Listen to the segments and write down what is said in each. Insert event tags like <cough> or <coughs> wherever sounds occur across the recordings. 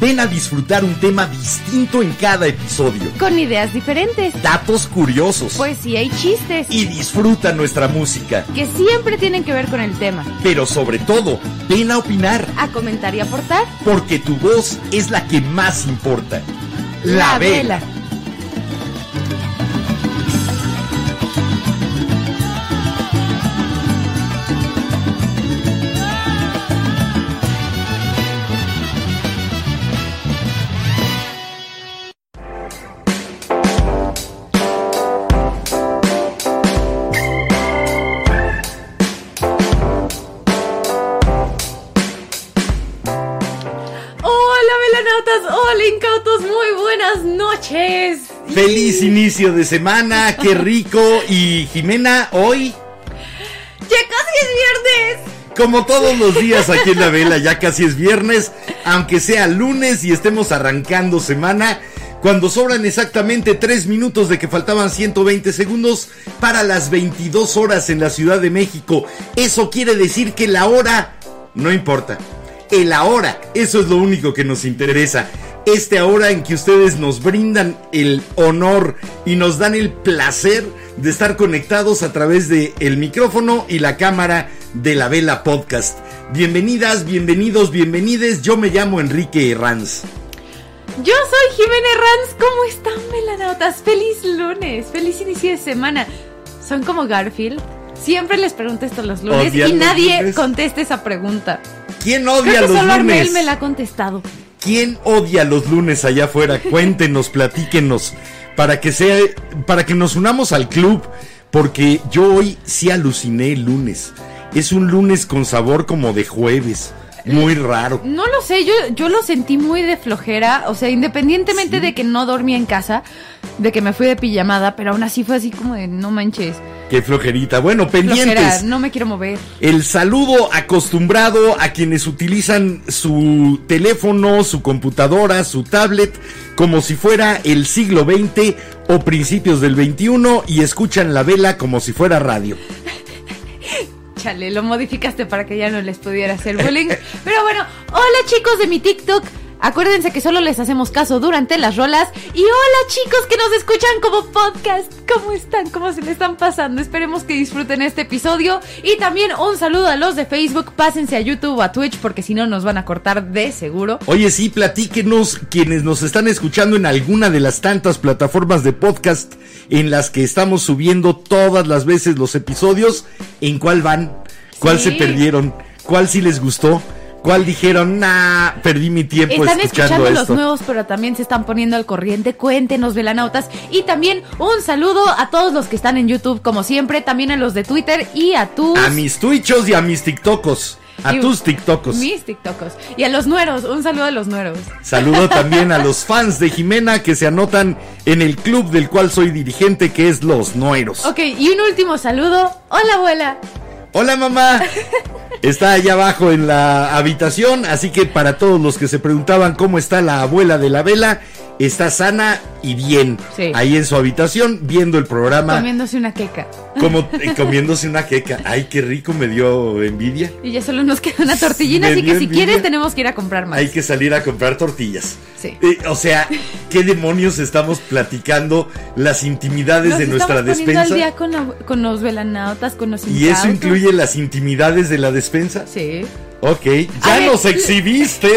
Vela. Ven a disfrutar un tema distinto en cada episodio. Con ideas diferentes, Datos curiosos. poesía y chistes y disfruta nuestra música. que siempre tienen que ver con el tema. Pero sobre todo, ven a opinar, A comentar y aportar. porque tu voz es la que más importa. La, vela. Hola, Feliz inicio de semana, qué rico. Y Jimena, hoy, Ya casi es viernes. como todos los días aquí en la vela, ya casi es viernes, aunque sea lunes y estemos arrancando semana. Cuando sobran exactamente 3 minutos de que faltaban 120 segundos para las 22 horas en la Ciudad de México. Eso quiere decir que la hora no importa. El ahora, eso es lo único que nos interesa. Este ahora en que ustedes nos brindan el honor y nos dan el placer de estar conectados a través de el micrófono y la cámara de la Vela Podcast. Bienvenidas, bienvenidos, bienvenides. Yo me llamo Enrique Herranz. Yo soy Jimena Herranz. ¿Cómo están, velanautas? Feliz lunes. Feliz inicio de semana. Son como Garfield. Siempre les pregunto esto los lunes ¿Odian y nadie lunes? contesta esa pregunta. ¿Quién Creo odia que los solo Armel lunes? me la ha contestado. ¿Quién odia los lunes allá afuera? Cuéntenos, platíquenos, para que sea, para que nos unamos al club, porque yo hoy sí aluciné el lunes. Es un lunes con sabor como de jueves, muy raro. No lo sé, yo, yo lo sentí muy de flojera. O sea, independientemente de que no dormía en casa, de que me fui de pijamada, pero aún así fue así como de no manches. Qué flojerita. Bueno, Flojera, pendientes. no me quiero mover. El saludo acostumbrado a quienes utilizan su teléfono, su computadora, su tablet, como si fuera el siglo XX o principios del XXI y escuchan la vela como si fuera radio. Chale, lo modificaste para que ya no les pudiera hacer bullying. Pero bueno, hola chicos de mi TikTok. Acuérdense que solo les hacemos caso durante las rolas. Y hola chicos que nos escuchan como podcast. ¿Cómo están? ¿Cómo se le están pasando? Esperemos que disfruten este episodio. Y también un saludo a los de Facebook. Pásense a YouTube o a Twitch porque si no nos van a cortar de seguro. Oye, sí, platíquenos quienes nos están escuchando en alguna de las tantas plataformas de podcast en las que estamos subiendo todas las veces los episodios. ¿En cuál van? ¿Cuál Sí. se perdieron? ¿Cuál sí les gustó? ¿Cuál dijeron, nah, perdí mi tiempo Están escuchando, escuchando los nuevos, pero también se están poniendo al corriente. Cuéntenos, velanautas. Y también un saludo a todos los que están en YouTube, como siempre. También a los de Twitter y a tus. A mis twitchos y a mis tiktokos. A Y- tus tiktokos. Mis TikTokos. Y a los nueros. Un saludo a los nueros. Saludo <laughs> también a los fans de Jimena que se anotan en el club del cual soy dirigente, que es Los Nueros. Ok, y un último saludo. Hola, abuela. Hola mamá. Está allá abajo en la habitación, así que para todos los que se preguntaban cómo está la abuela de la vela, está sana y bien. Sí. Ahí en su habitación viendo el programa, Comiéndose una queca. como <laughs> eh, comiéndose una queca. Ay, qué rico, me dio envidia. Y ya solo nos queda una tortillina, Me así que si envidia. quieres tenemos que ir a comprar más. Hay que salir a comprar tortillas. Sí. Eh, o sea, ¿qué demonios estamos platicando las intimidades Nos de nuestra despensa? al día con, la- con los velanautas, con los ¿Y eso incluye las intimidades de la despensa? Sí. Ok, A ya ver, nos exhibiste.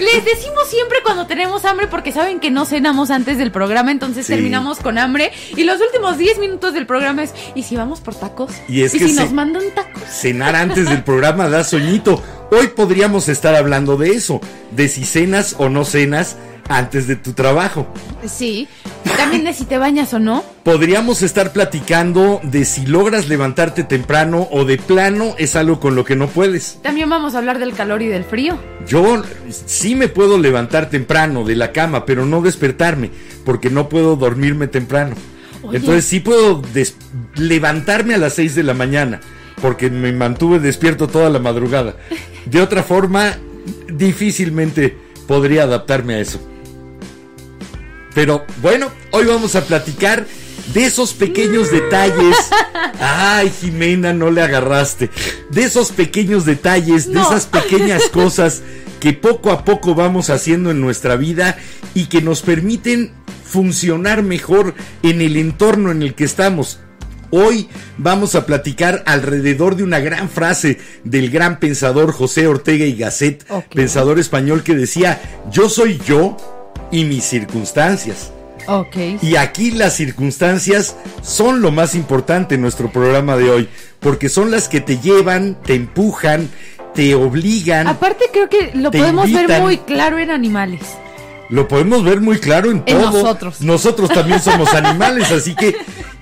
Les decimos siempre cuando tenemos hambre porque saben que no cenamos antes del programa, entonces Sí. terminamos con hambre y los últimos 10 minutos del programa es ¿y si vamos por tacos? Y es que si se- nos mandan tacos? Cenar antes del <laughs> programa da soñito. Hoy podríamos estar hablando de eso, de si cenas o no cenas antes de tu trabajo. Sí. También de si te bañas o no. Podríamos estar platicando de si logras levantarte temprano o de plano es algo con lo que no puedes. También vamos a hablar del calor y del frío. Yo sí me puedo levantar temprano de la cama, pero no despertarme, porque no puedo dormirme temprano. Oye. Entonces sí puedo levantarme a las 6 de la mañana, porque me mantuve despierto toda la madrugada. De otra forma, difícilmente podría adaptarme a eso. Pero bueno, hoy vamos a platicar de esos pequeños detalles. <laughs> Ay, Jimena, no le agarraste. De esos pequeños detalles, de esas pequeñas <laughs> cosas que poco a poco vamos haciendo en nuestra vida y que nos permiten funcionar mejor en el entorno en el que estamos. Hoy vamos a platicar alrededor de una gran frase del gran pensador José Ortega y Gasset, pensador español que decía, yo soy yo y mis circunstancias. Ok. Y aquí las circunstancias son lo más importante en nuestro programa de hoy, porque son las que te llevan, te empujan, te obligan. Aparte creo que lo podemos ver muy claro en animales. Lo podemos ver muy claro en En todo. nosotros. Nosotros también somos <laughs> animales, así que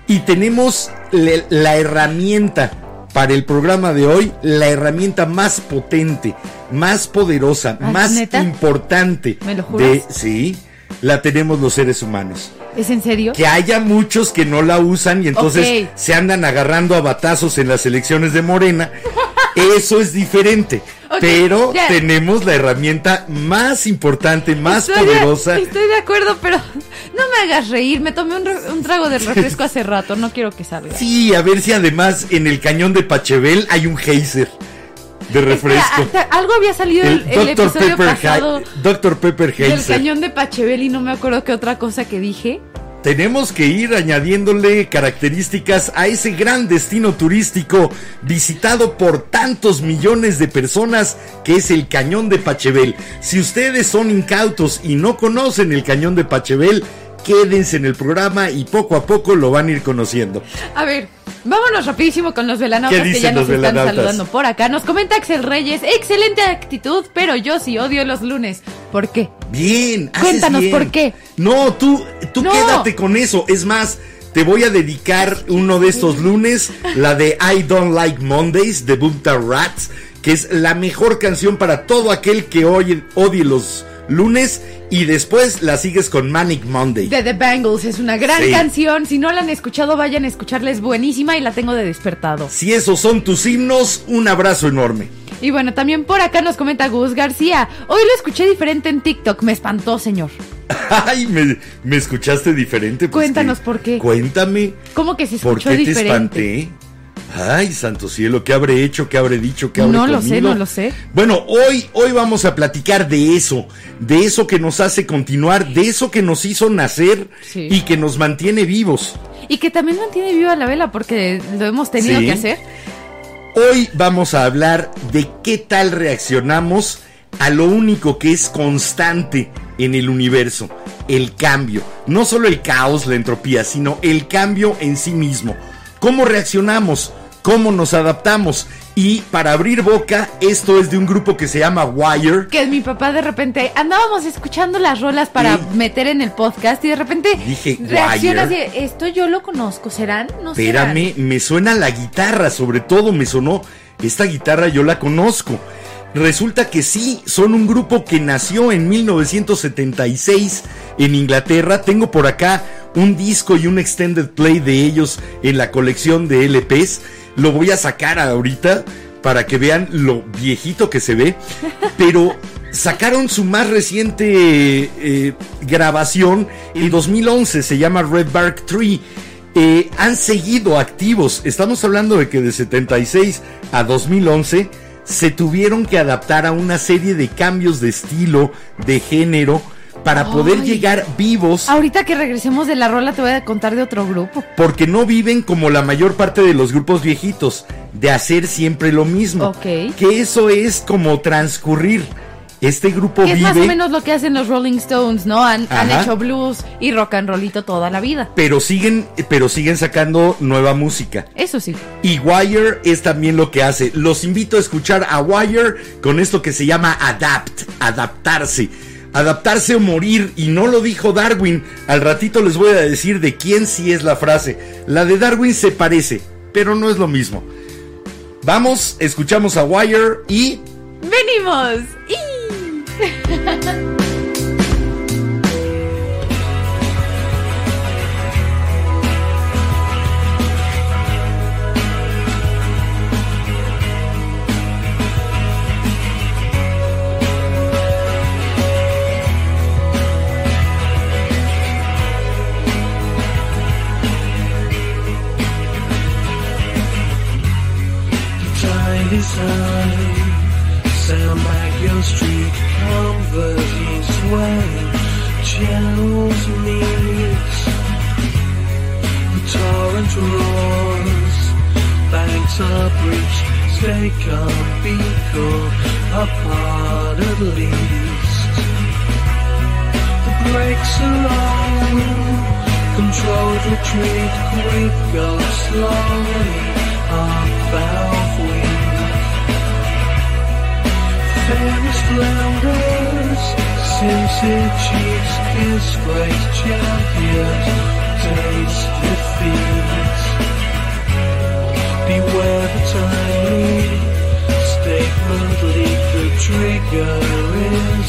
y tenemos la herramienta para el programa de hoy, la herramienta más potente, más poderosa, ¿Ah, más neta? importante ¿Me lo juras? de sí, la tenemos los seres humanos. ¿Es en serio? Que haya muchos que no la usan y entonces se andan agarrando a batazos en las elecciones de Morena. <laughs> Eso es diferente. Pero ya. tenemos la herramienta más importante, más Estoy de- poderosa. estoy de acuerdo, pero no me hagas reír. Me tomé un, un trago de refresco hace <laughs> rato. No quiero que salga. Sí, a ver si además en el cañón de Pachebel hay un geyser de refresco. Espera, algo había salido el, el Dr. episodio Pepper, pasado Hi- Dr. Pepper del Geyser. cañón de Pachebel y no me acuerdo qué otra cosa que dije. Tenemos que ir añadiéndole características a ese gran destino turístico visitado por tantos millones de personas que es el Cañón de Pachebel. Si ustedes son incautos y no conocen el Cañón de Pachebel, quédense en el programa y poco a poco lo van a ir conociendo. A ver, vámonos rapidísimo con los velanautas ¿Qué que ya nos están saludando por acá. Nos comenta Axel Reyes, excelente actitud, pero yo sí odio los lunes. ¿Por qué? Bien, haces Cuéntanos, bien. ¿por qué? No, tú, tú No. quédate con eso. Es más, te voy a dedicar uno de estos lunes, la de I Don't Like Mondays de Bunta Rats, que es la mejor canción para todo aquel que oye, odie los lunes y después la sigues con Manic Monday. De The Bangles es una gran Sí. canción. Si no la han escuchado, vayan a escucharla. Es buenísima y la tengo de despertado. Si esos son tus himnos, un abrazo enorme. Y bueno, también por acá nos comenta Gus García. Hoy lo escuché diferente en TikTok. Me espantó, señor. <laughs> Ay, me, me escuchaste diferente. Pues, Cuéntanos por qué. Cuéntame. ¿Cómo que se ¿Por escuchó qué te espanté? Ay, santo cielo, ¿qué habré hecho? ¿Qué habré dicho? ¿Qué habré No lo sé, no lo sé. Bueno, hoy, hoy vamos a platicar de eso, de eso que nos hace continuar, de eso que nos hizo nacer Sí. y que nos mantiene vivos. Y que también mantiene viva la vela porque lo hemos tenido Sí. que hacer. Hoy vamos a hablar de qué tal reaccionamos a lo único que es constante en el universo, el cambio. No solo el caos, la entropía, sino el cambio en sí mismo. ¿Cómo reaccionamos? ¿Cómo nos adaptamos? Y para abrir boca, esto es de un grupo que se llama Wire. Que mi papá de repente andábamos escuchando las rolas para meter en el podcast y de repente Dije, reaccionas Wire. esto yo lo conozco, ¿serán? No serán? Espérame, me suena la guitarra, sobre todo me sonó, esta guitarra yo la conozco. Resulta que sí, son un grupo que nació en 1976 en Inglaterra. Tengo por acá un disco y un extended play de ellos en la colección de LPs. Lo voy a sacar ahorita para que vean lo viejito que se ve. Pero sacaron su más reciente eh, grabación en 2011, se llama Red Bark Tree. Eh, han seguido activos. Estamos hablando de que de 76 a 2011 se tuvieron que adaptar a una serie de cambios de estilo, de género, para poder llegar vivos, Ahorita que regresemos de la rola te voy a contar de otro grupo. porque no viven como la mayor parte de los grupos viejitos, de hacer siempre lo mismo. Ok. Que eso es como transcurrir. Este grupo Que es vive. más o menos lo que hacen los Rolling Stones, ¿no? Han, han hecho blues y rock and rollito toda la vida. pero siguen, pero siguen sacando nueva música. Eso sí. Y Wire es también lo que hace. Los invito a escuchar a Wire con esto que se llama adapt, adaptarse. Adaptarse o morir, y no lo dijo Darwin. Al ratito les voy a decir de quién sí es la frase. La de Darwin se parece, pero no es lo mismo. Vamos, escuchamos a Wire y ¡Venimos! ¡Y! Thanks. desire back your street, convert east way. Channels meet. The torrent roars, banks are breached. Stay calm, be cool, apart at least. The brakes are on, controlled retreat, quick go slowly, up valve sincere chiefs, disgrace champions, taste defeat. Beware the tiny statement leak the trigger is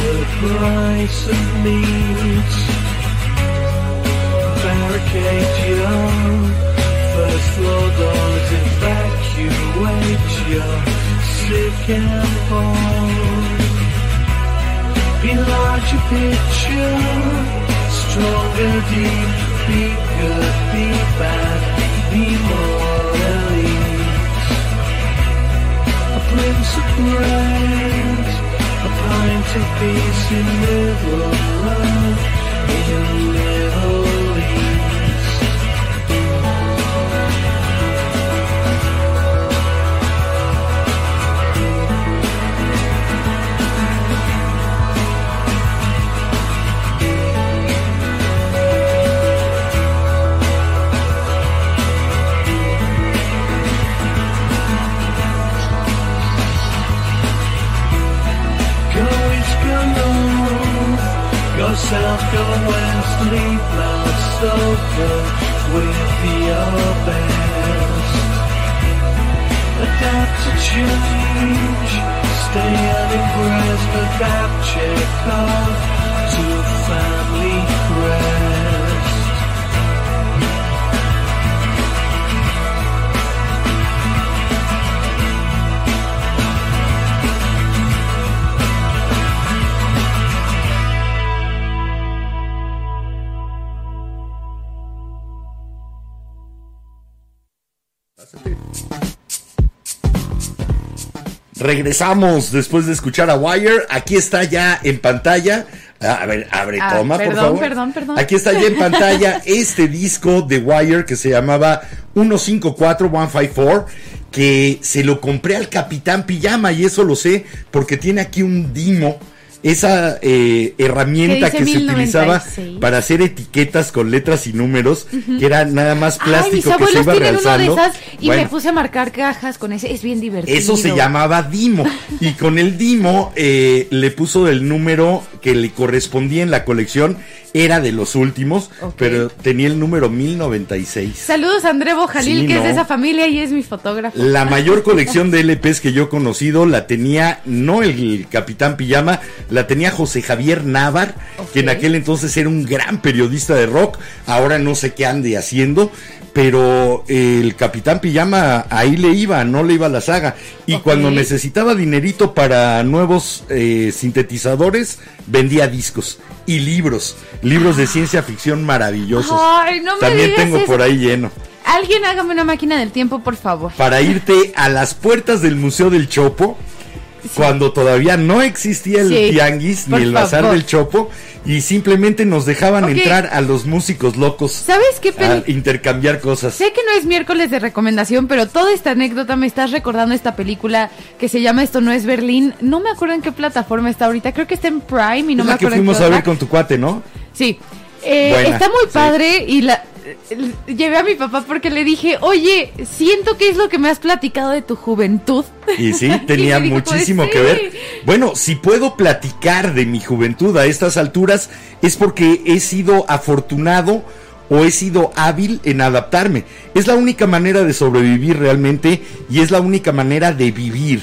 the price of meat. Barricade your first floor doors, evacuate your sick and born. Be larger picture, stronger deep, be good, be bad, be more elite. A prince of grace, a pint of peace in middle love, in Middle go south, go west, leave Mount Stoker with your best. Adapt to change, stay unimpressed, adapt, check off to family. Regresamos después de escuchar a Wire. Aquí está ya en pantalla. Ah, A ver, abre Ah, toma, por favor. perdón, perdón. Aquí está ya en pantalla <laughs> este disco de Wire que se llamaba 154 154 que se lo compré al Capitán Pijama y eso lo sé porque tiene aquí un dimo. Esa eh, herramienta Que se utilizaba 1096. para hacer etiquetas con letras y números, que era nada más Ay, mis plástico que se iba uno de realzando. esas y Bueno, me puse a marcar cajas con ese. Es bien divertido. eso se llamaba Dimo. Y con el Dimo eh, le puso el número que le correspondía en la colección. Era de los últimos, pero tenía el número 1096. Saludos a André Bojalil, Sí, que es de esa familia y es mi fotógrafo. La <laughs> mayor colección de LPs que yo he conocido la tenía no el Capitán Pijama, la tenía José Javier Navar, que en aquel entonces era un gran periodista de rock. Ahora no sé qué ande haciendo, pero el Capitán Pijama ahí le iba, no le iba a la saga. Y cuando necesitaba dinerito para nuevos eh, sintetizadores, vendía discos y libros, libros de ciencia ficción maravillosos. Ay, no me También digas tengo eso. por ahí lleno Alguien hágame una máquina del tiempo, por favor. para irte a las puertas del Museo del Chopo, cuando todavía no existía el Sí, tianguis ni el bazar favor. del Chopo, y simplemente nos dejaban entrar a los músicos locos ¿Sabes qué a intercambiar cosas. Sé que no es miércoles de recomendación, pero toda esta anécdota me estás recordando esta película que se llama Esto no es Berlín. No me acuerdo en qué plataforma está ahorita. Creo que está en Prime y no es me la que acuerdo en fuimos qué a ver con tu cuate, ¿no? Sí. Eh, está muy sí. padre y la llevé a mi papá porque le dije, oye, siento que es lo que me has platicado de tu juventud. Y sí, <laughs> tenía Y pues, muchísimo sí. que ver. Bueno, si puedo platicar de mi juventud a estas alturas es porque he sido afortunado o he sido hábil en adaptarme. Es la única manera de sobrevivir realmente y es la única manera de vivir.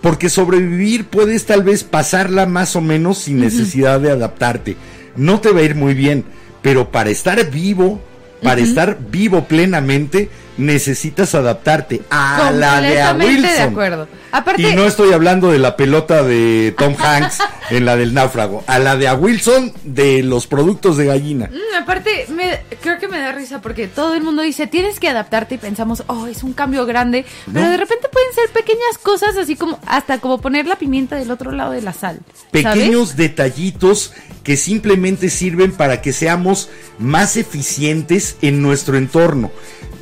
Porque sobrevivir puedes tal vez pasarla más o menos sin necesidad de adaptarte. No te va a ir muy bien, pero para estar vivo, para estar vivo plenamente, necesitas adaptarte a la de a Wilson. de acuerdo. Aparte- Y no estoy hablando de la pelota de Tom <laughs> Hanks en la del náufrago, a la de a Wilson de los productos de gallina. Mm, aparte, me, creo que me da risa porque todo el mundo dice, tienes que adaptarte y pensamos, oh, es un cambio grande, pero de repente pueden ser pequeñas cosas, así como hasta como poner la pimienta del otro lado de la sal. ¿sabes? Pequeños detallitos que simplemente sirven para que seamos más eficientes en nuestro entorno,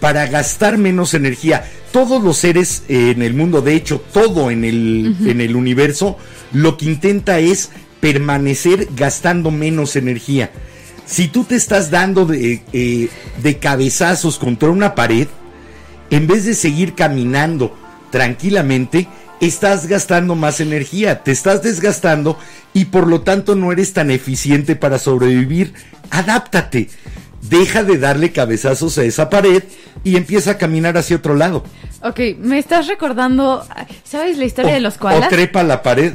para gastar menos energía. Todos los seres eh, en el mundo, de hecho, todo en el, en el universo, lo que intenta es permanecer gastando menos energía. Si tú te estás dando de, eh, de cabezazos contra una pared, en vez de seguir caminando tranquilamente, estás gastando más energía, te estás desgastando y por lo tanto no eres tan eficiente para sobrevivir. Adáptate. Deja de darle cabezazos a esa pared y empieza a caminar hacia otro lado. Ok, me estás recordando, ¿sabes la historia o, de los o koalas? trepa a la pared.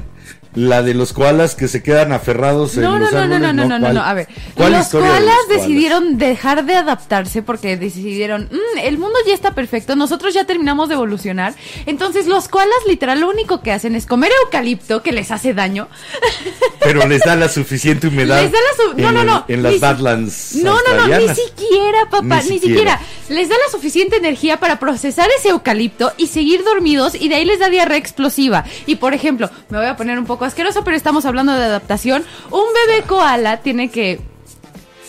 La de los koalas que se quedan aferrados en No, no, los no, no, árboles. no, no, no, no, ¿cuál? no, a ver. ¿Cuál Los de koalas los koalas? decidieron dejar de adaptarse porque decidieron, "Mm, el mundo ya está perfecto, nosotros ya terminamos de evolucionar. Entonces los koalas literal lo único que hacen es comer eucalipto que les hace daño. <laughs> Pero les da la suficiente humedad. Les da la su- no, en no, no. En las Ni Badlands. No, no, no, ni siquiera, papá, Ni ni, siquiera. siquiera. Les da la suficiente energía para procesar ese eucalipto y seguir dormidos y de ahí les da diarrea explosiva. Y por ejemplo, me voy a poner un poco asqueroso, pero estamos hablando de adaptación. Un bebé koala tiene que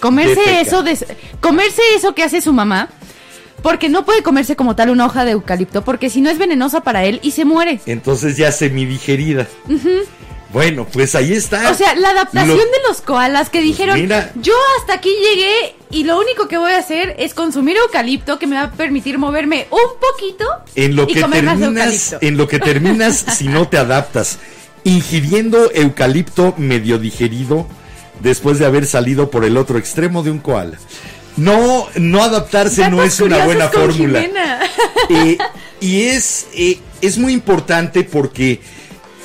comerse Defeca. eso, de, comerse eso que hace su mamá. Porque no puede comerse como tal una hoja de eucalipto, porque si no es venenosa para él y se muere. Entonces ya semidigerida. Bueno, pues ahí está. O sea, la adaptación Lo- de los koalas que dijeron, mira. yo hasta aquí llegué y lo único que voy a hacer es consumir eucalipto que me va a permitir moverme un poquito en lo y que comer más terminas, eucalipto. en lo que terminas si no te <laughs> adaptas, ingiriendo eucalipto medio digerido después de haber salido por el otro extremo de un koala. No, no adaptarse no es una buena con fórmula. <laughs> Eh, y es, eh, es muy importante porque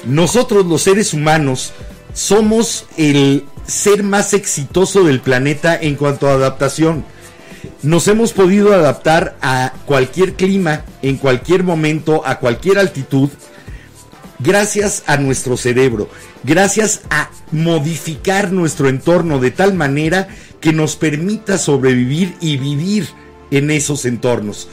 nosotros los seres humanos somos el ser más exitoso del planeta en cuanto a adaptación. Nos hemos podido adaptar a cualquier clima, en cualquier momento, a cualquier altitud, gracias a nuestro cerebro, gracias a modificar nuestro entorno de tal manera que nos permita sobrevivir y vivir en esos entornos.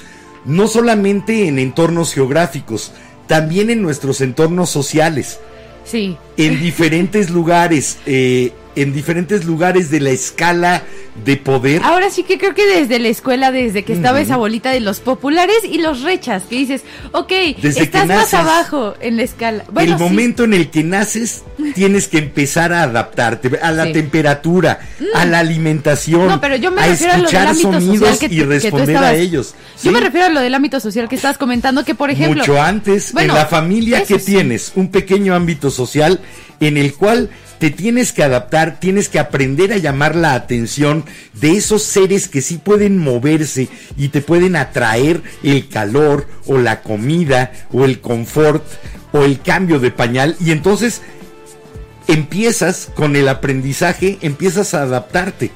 No solamente en entornos geográficos, también en nuestros entornos sociales, Sí. en diferentes <laughs> lugares, eh, en diferentes lugares de la escala de poder. Ahora sí que creo que desde la escuela, desde que estaba Ujú. esa bolita de los populares y los rechas, que dices, ok, Desde estás más abajo en la escala. Bueno, el sí. momento en el que naces, <laughs> tienes que empezar a adaptarte a la Sí. Mm. temperatura, a la alimentación, No, pero yo me a refiero a lo del escuchar social sonidos que, y que responder estabas- a ellos. Yo me refiero a lo del ámbito social que estabas comentando, que por ejemplo... Mucho antes, Bueno, en la familia que tienes, un pequeño ámbito social en el cual te tienes que adaptar, tienes que aprender a llamar la atención de esos seres que sí pueden moverse y te pueden atraer el calor o la comida o el confort o el cambio de pañal y entonces empiezas con el aprendizaje, empiezas a adaptarte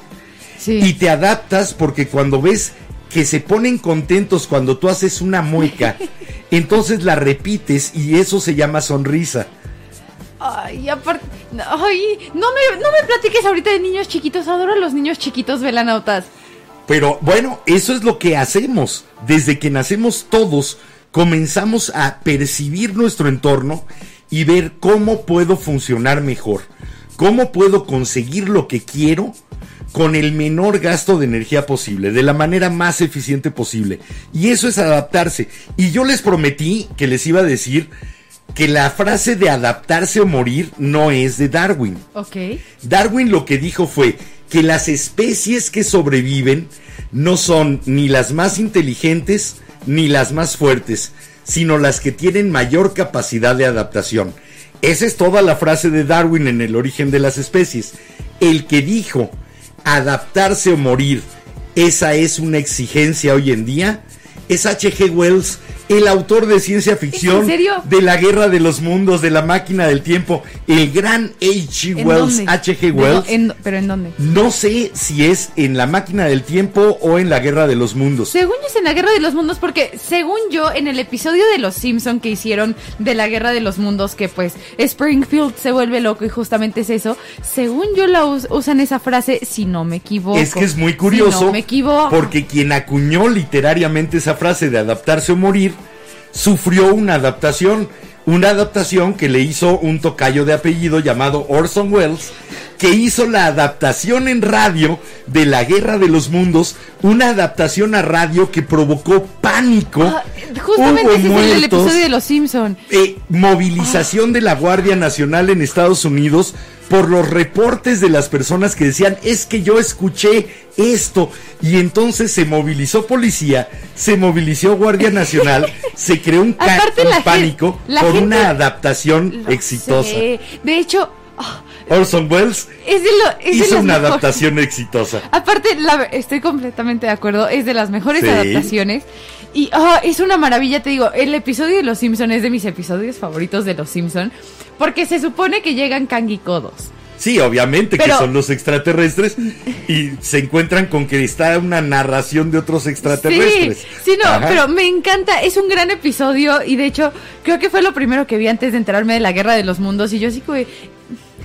Sí. y te adaptas porque cuando ves que se ponen contentos cuando tú haces una mueca, <laughs> entonces la repites y eso se llama sonrisa. Ay, aparte... Ay, no me, no me platiques ahorita de niños chiquitos. Adoro a los niños chiquitos velanautas. Pero bueno, eso es lo que hacemos. Desde que nacemos todos, comenzamos a percibir nuestro entorno y ver cómo puedo funcionar mejor, cómo puedo conseguir lo que quiero con el menor gasto de energía posible, de la manera más eficiente posible. Y eso es adaptarse. Y yo les prometí que les iba a decir que la frase de adaptarse o morir no es de Darwin. Darwin lo que dijo fue que las especies que sobreviven no son ni las más inteligentes ni las más fuertes, sino las que tienen mayor capacidad de adaptación. Esa es toda la frase de Darwin en el origen de las especies. El que dijo adaptarse o morir, esa es una exigencia hoy en día, es H.G. Wells el autor de ciencia ficción de la Guerra de los Mundos, de la Máquina del Tiempo, el gran H.G. ¿En Wells? H.G. ¿De dó- Wells. en- ¿Pero en dónde? No sé si es en la Máquina del Tiempo o en la Guerra de los Mundos. Según yo es en la Guerra de los Mundos, porque según yo, en el episodio de Los Simpson que hicieron de la Guerra de los Mundos, que pues Springfield se vuelve loco y justamente es eso, según yo la us- usan esa frase, si no me equivoco. Es que es muy curioso Si no me equivoco. porque quien acuñó literariamente esa frase de adaptarse o morir sufrió una adaptación, una adaptación que le hizo un tocayo de apellido llamado Orson Welles, que hizo la adaptación en radio de la Guerra de los Mundos, una adaptación a radio que provocó pánico. Ah, justamente ese es el episodio de Los Simpson. eh, movilización de la Guardia Nacional en Estados Unidos por los reportes de las personas que decían es que yo escuché esto y entonces se movilizó policía, se movilizó Guardia Nacional, <laughs> se creó un, Aparte, la pánico la por gente- una adaptación exitosa. sé. De hecho, ah, Orson Welles es de lo es de hizo una mejores- adaptación exitosa. Aparte, la estoy completamente de acuerdo, es de las mejores Sí. adaptaciones. Y ah, es una maravilla, te digo, el episodio de Los Simpson es de mis episodios favoritos de Los Simpson, porque se supone que llegan canguicodos. Sí, obviamente Pero- que son los extraterrestres y se encuentran con que está una narración de otros extraterrestres. Sí, sí, no, Ajá. pero me encanta, es un gran episodio y de hecho creo que fue lo primero que vi antes de enterarme de la Guerra de los Mundos y yo así que...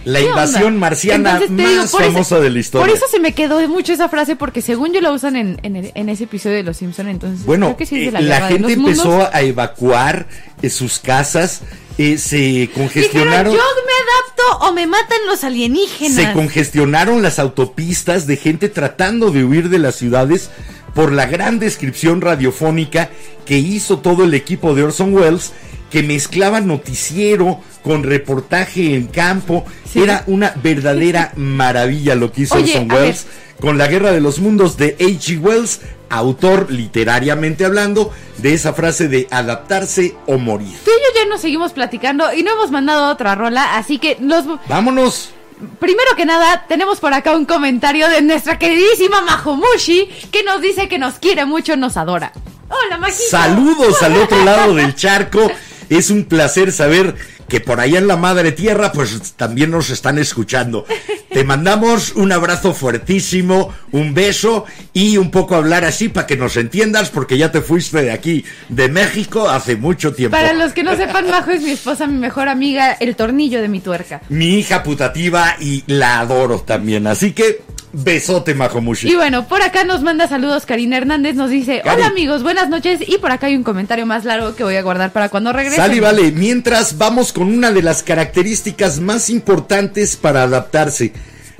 La ¿qué invasión onda? marciana Entonces, te digo, más eso- famosa de la historia. Por eso se me quedó mucho esa frase porque según yo la usan en, en, el- en ese episodio de Los Simpson, entonces Bueno, creo que sí es de eh, la, de gente empezó Mundos. a evacuar eh, sus casas, eh, se Dijeron, congestionaron. yo me adapto o me matan los alienígenas. Se congestionaron las autopistas de gente tratando de huir de las ciudades por la gran descripción radiofónica que hizo todo el equipo de Orson Welles, que mezclaba noticiero con reportaje en campo. Sí. Era una verdadera <laughs> maravilla lo que hizo Oye, Orson Welles con la Guerra de los Mundos de H.G. Wells, autor literariamente hablando de esa frase de adaptarse o morir. Tú y yo ya nos seguimos platicando y no hemos mandado otra rola, así que los... Vámonos. Primero que nada, tenemos por acá un comentario de nuestra queridísima Mahomushi que nos dice que nos quiere mucho, nos adora. Hola, Majito. Saludos al otro lado del charco. <laughs> Es un placer saber que por allá en la madre tierra pues también nos están escuchando. Te mandamos un abrazo fuertísimo, un beso y un poco hablar así para que nos entiendas porque ya te fuiste de aquí, de México, hace mucho tiempo. Para los que no sepan, Majo es mi esposa, mi mejor amiga, el tornillo de mi tuerca. Mi hija putativa y la adoro también. Así que besote, Majomushi. Y bueno, por acá nos manda saludos Karina Hernández, nos dice, Cari. hola amigos, buenas noches. Y por acá hay un comentario más largo que voy a guardar para cuando regrese. Sale y vale, mientras vamos con una de las características más importantes para adaptarse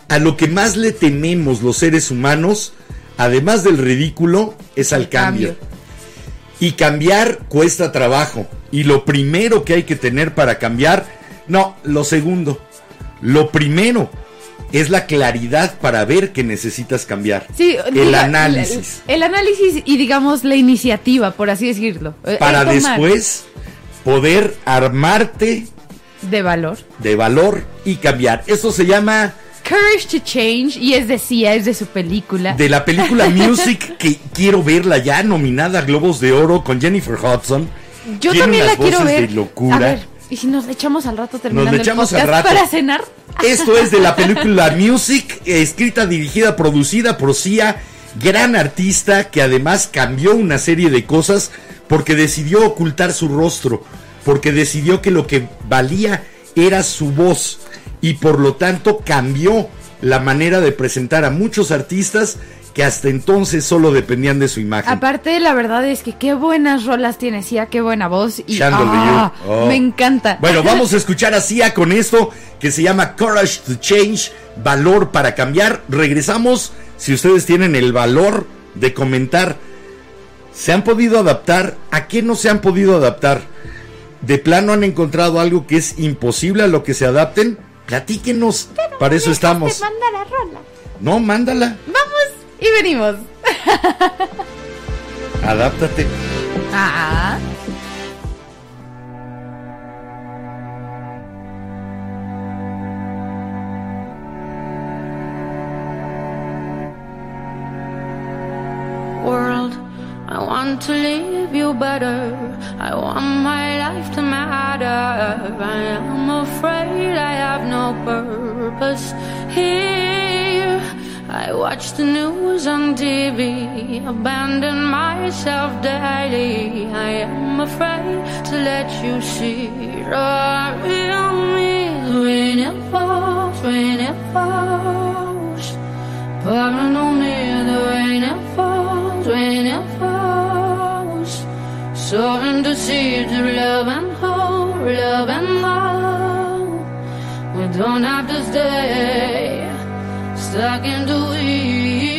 a lo que más le tememos los seres humanos, además del ridículo, es al cambio. Y cambiar cuesta trabajo. Y lo primero que hay que tener para cambiar, no, lo segundo, lo primero es la claridad para ver que necesitas cambiar. Sí, el diga, análisis. El, el análisis y digamos la iniciativa, por así decirlo. Eh, para después poder armarte De valor. de valor y cambiar. Eso se llama Courage to Change, y es de Sia, es de su película. de la película <laughs> Music, que quiero verla ya, nominada a Globos de Oro con Jennifer Hudson. Yo Tiene también la quiero ver. de locura. A ver, ¿y si nos echamos al rato terminando le echamos el al rato. para cenar? Esto es de la película Music, escrita, dirigida, producida por Sia, gran artista que además cambió una serie de cosas porque decidió ocultar su rostro, porque decidió que lo que valía era su voz y por lo tanto cambió la manera de presentar a muchos artistas que hasta entonces solo dependían de su imagen. Aparte, la verdad es que qué buenas rolas tiene Sia, qué buena voz. Y ah, Oh. me encanta. Bueno, <laughs> vamos a escuchar a Sia con esto que se llama Courage to Change, valor para cambiar. Regresamos si ustedes tienen el valor de comentar. ¿Se han podido adaptar? ¿A qué no se han podido adaptar? ¿De plano han encontrado algo que es imposible a lo que se adapten? Platíquenos. Para eso estamos. Manda la rola. No, mándala. Vamos y venimos. Adáptate. Ah. World, I want to live you better. I want my life to matter. I am afraid I have no purpose here. I watch the news on TV, abandon myself daily. I am afraid to let you see it on me when it falls, when it falls. Pouring on the rain it falls, when it falls. Soaring to seeds of love and hope, love and love. We don't have to stay stuck in the weeds.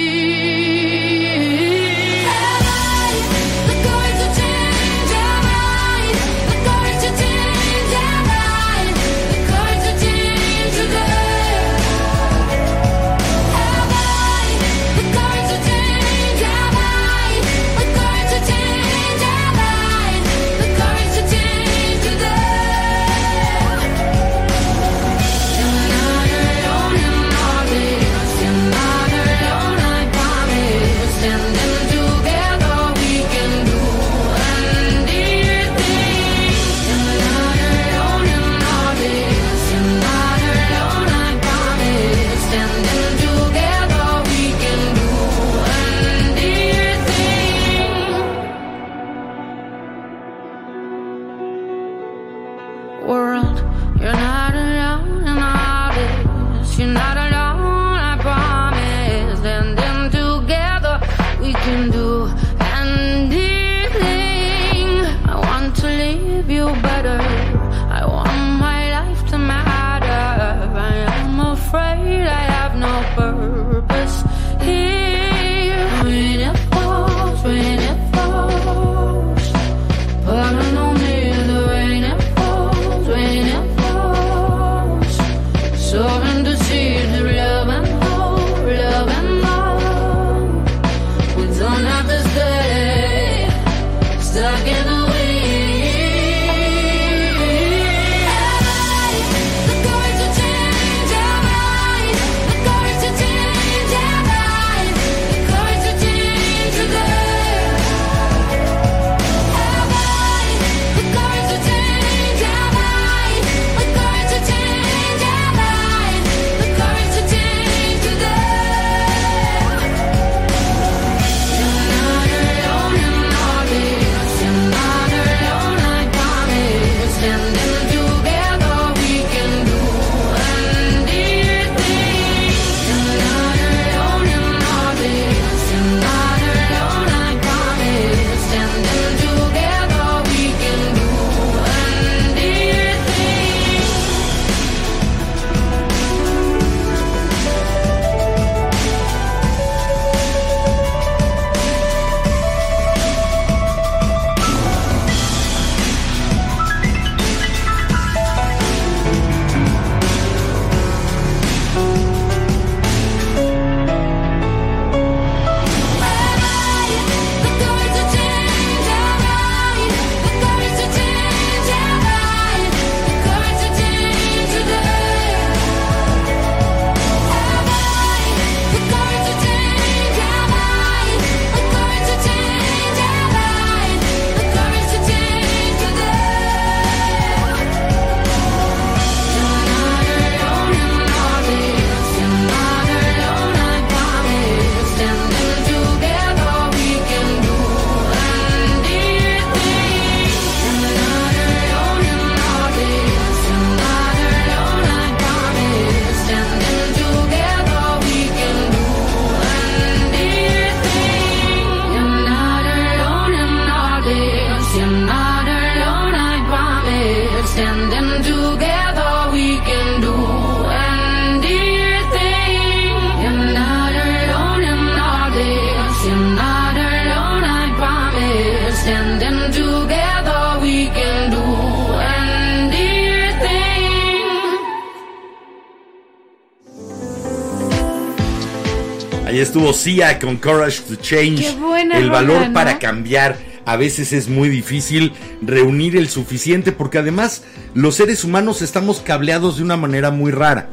Con Courage to Change. El valor para cambiar. A veces es muy difícil reunir el suficiente porque además los seres humanos estamos cableados de una manera muy rara.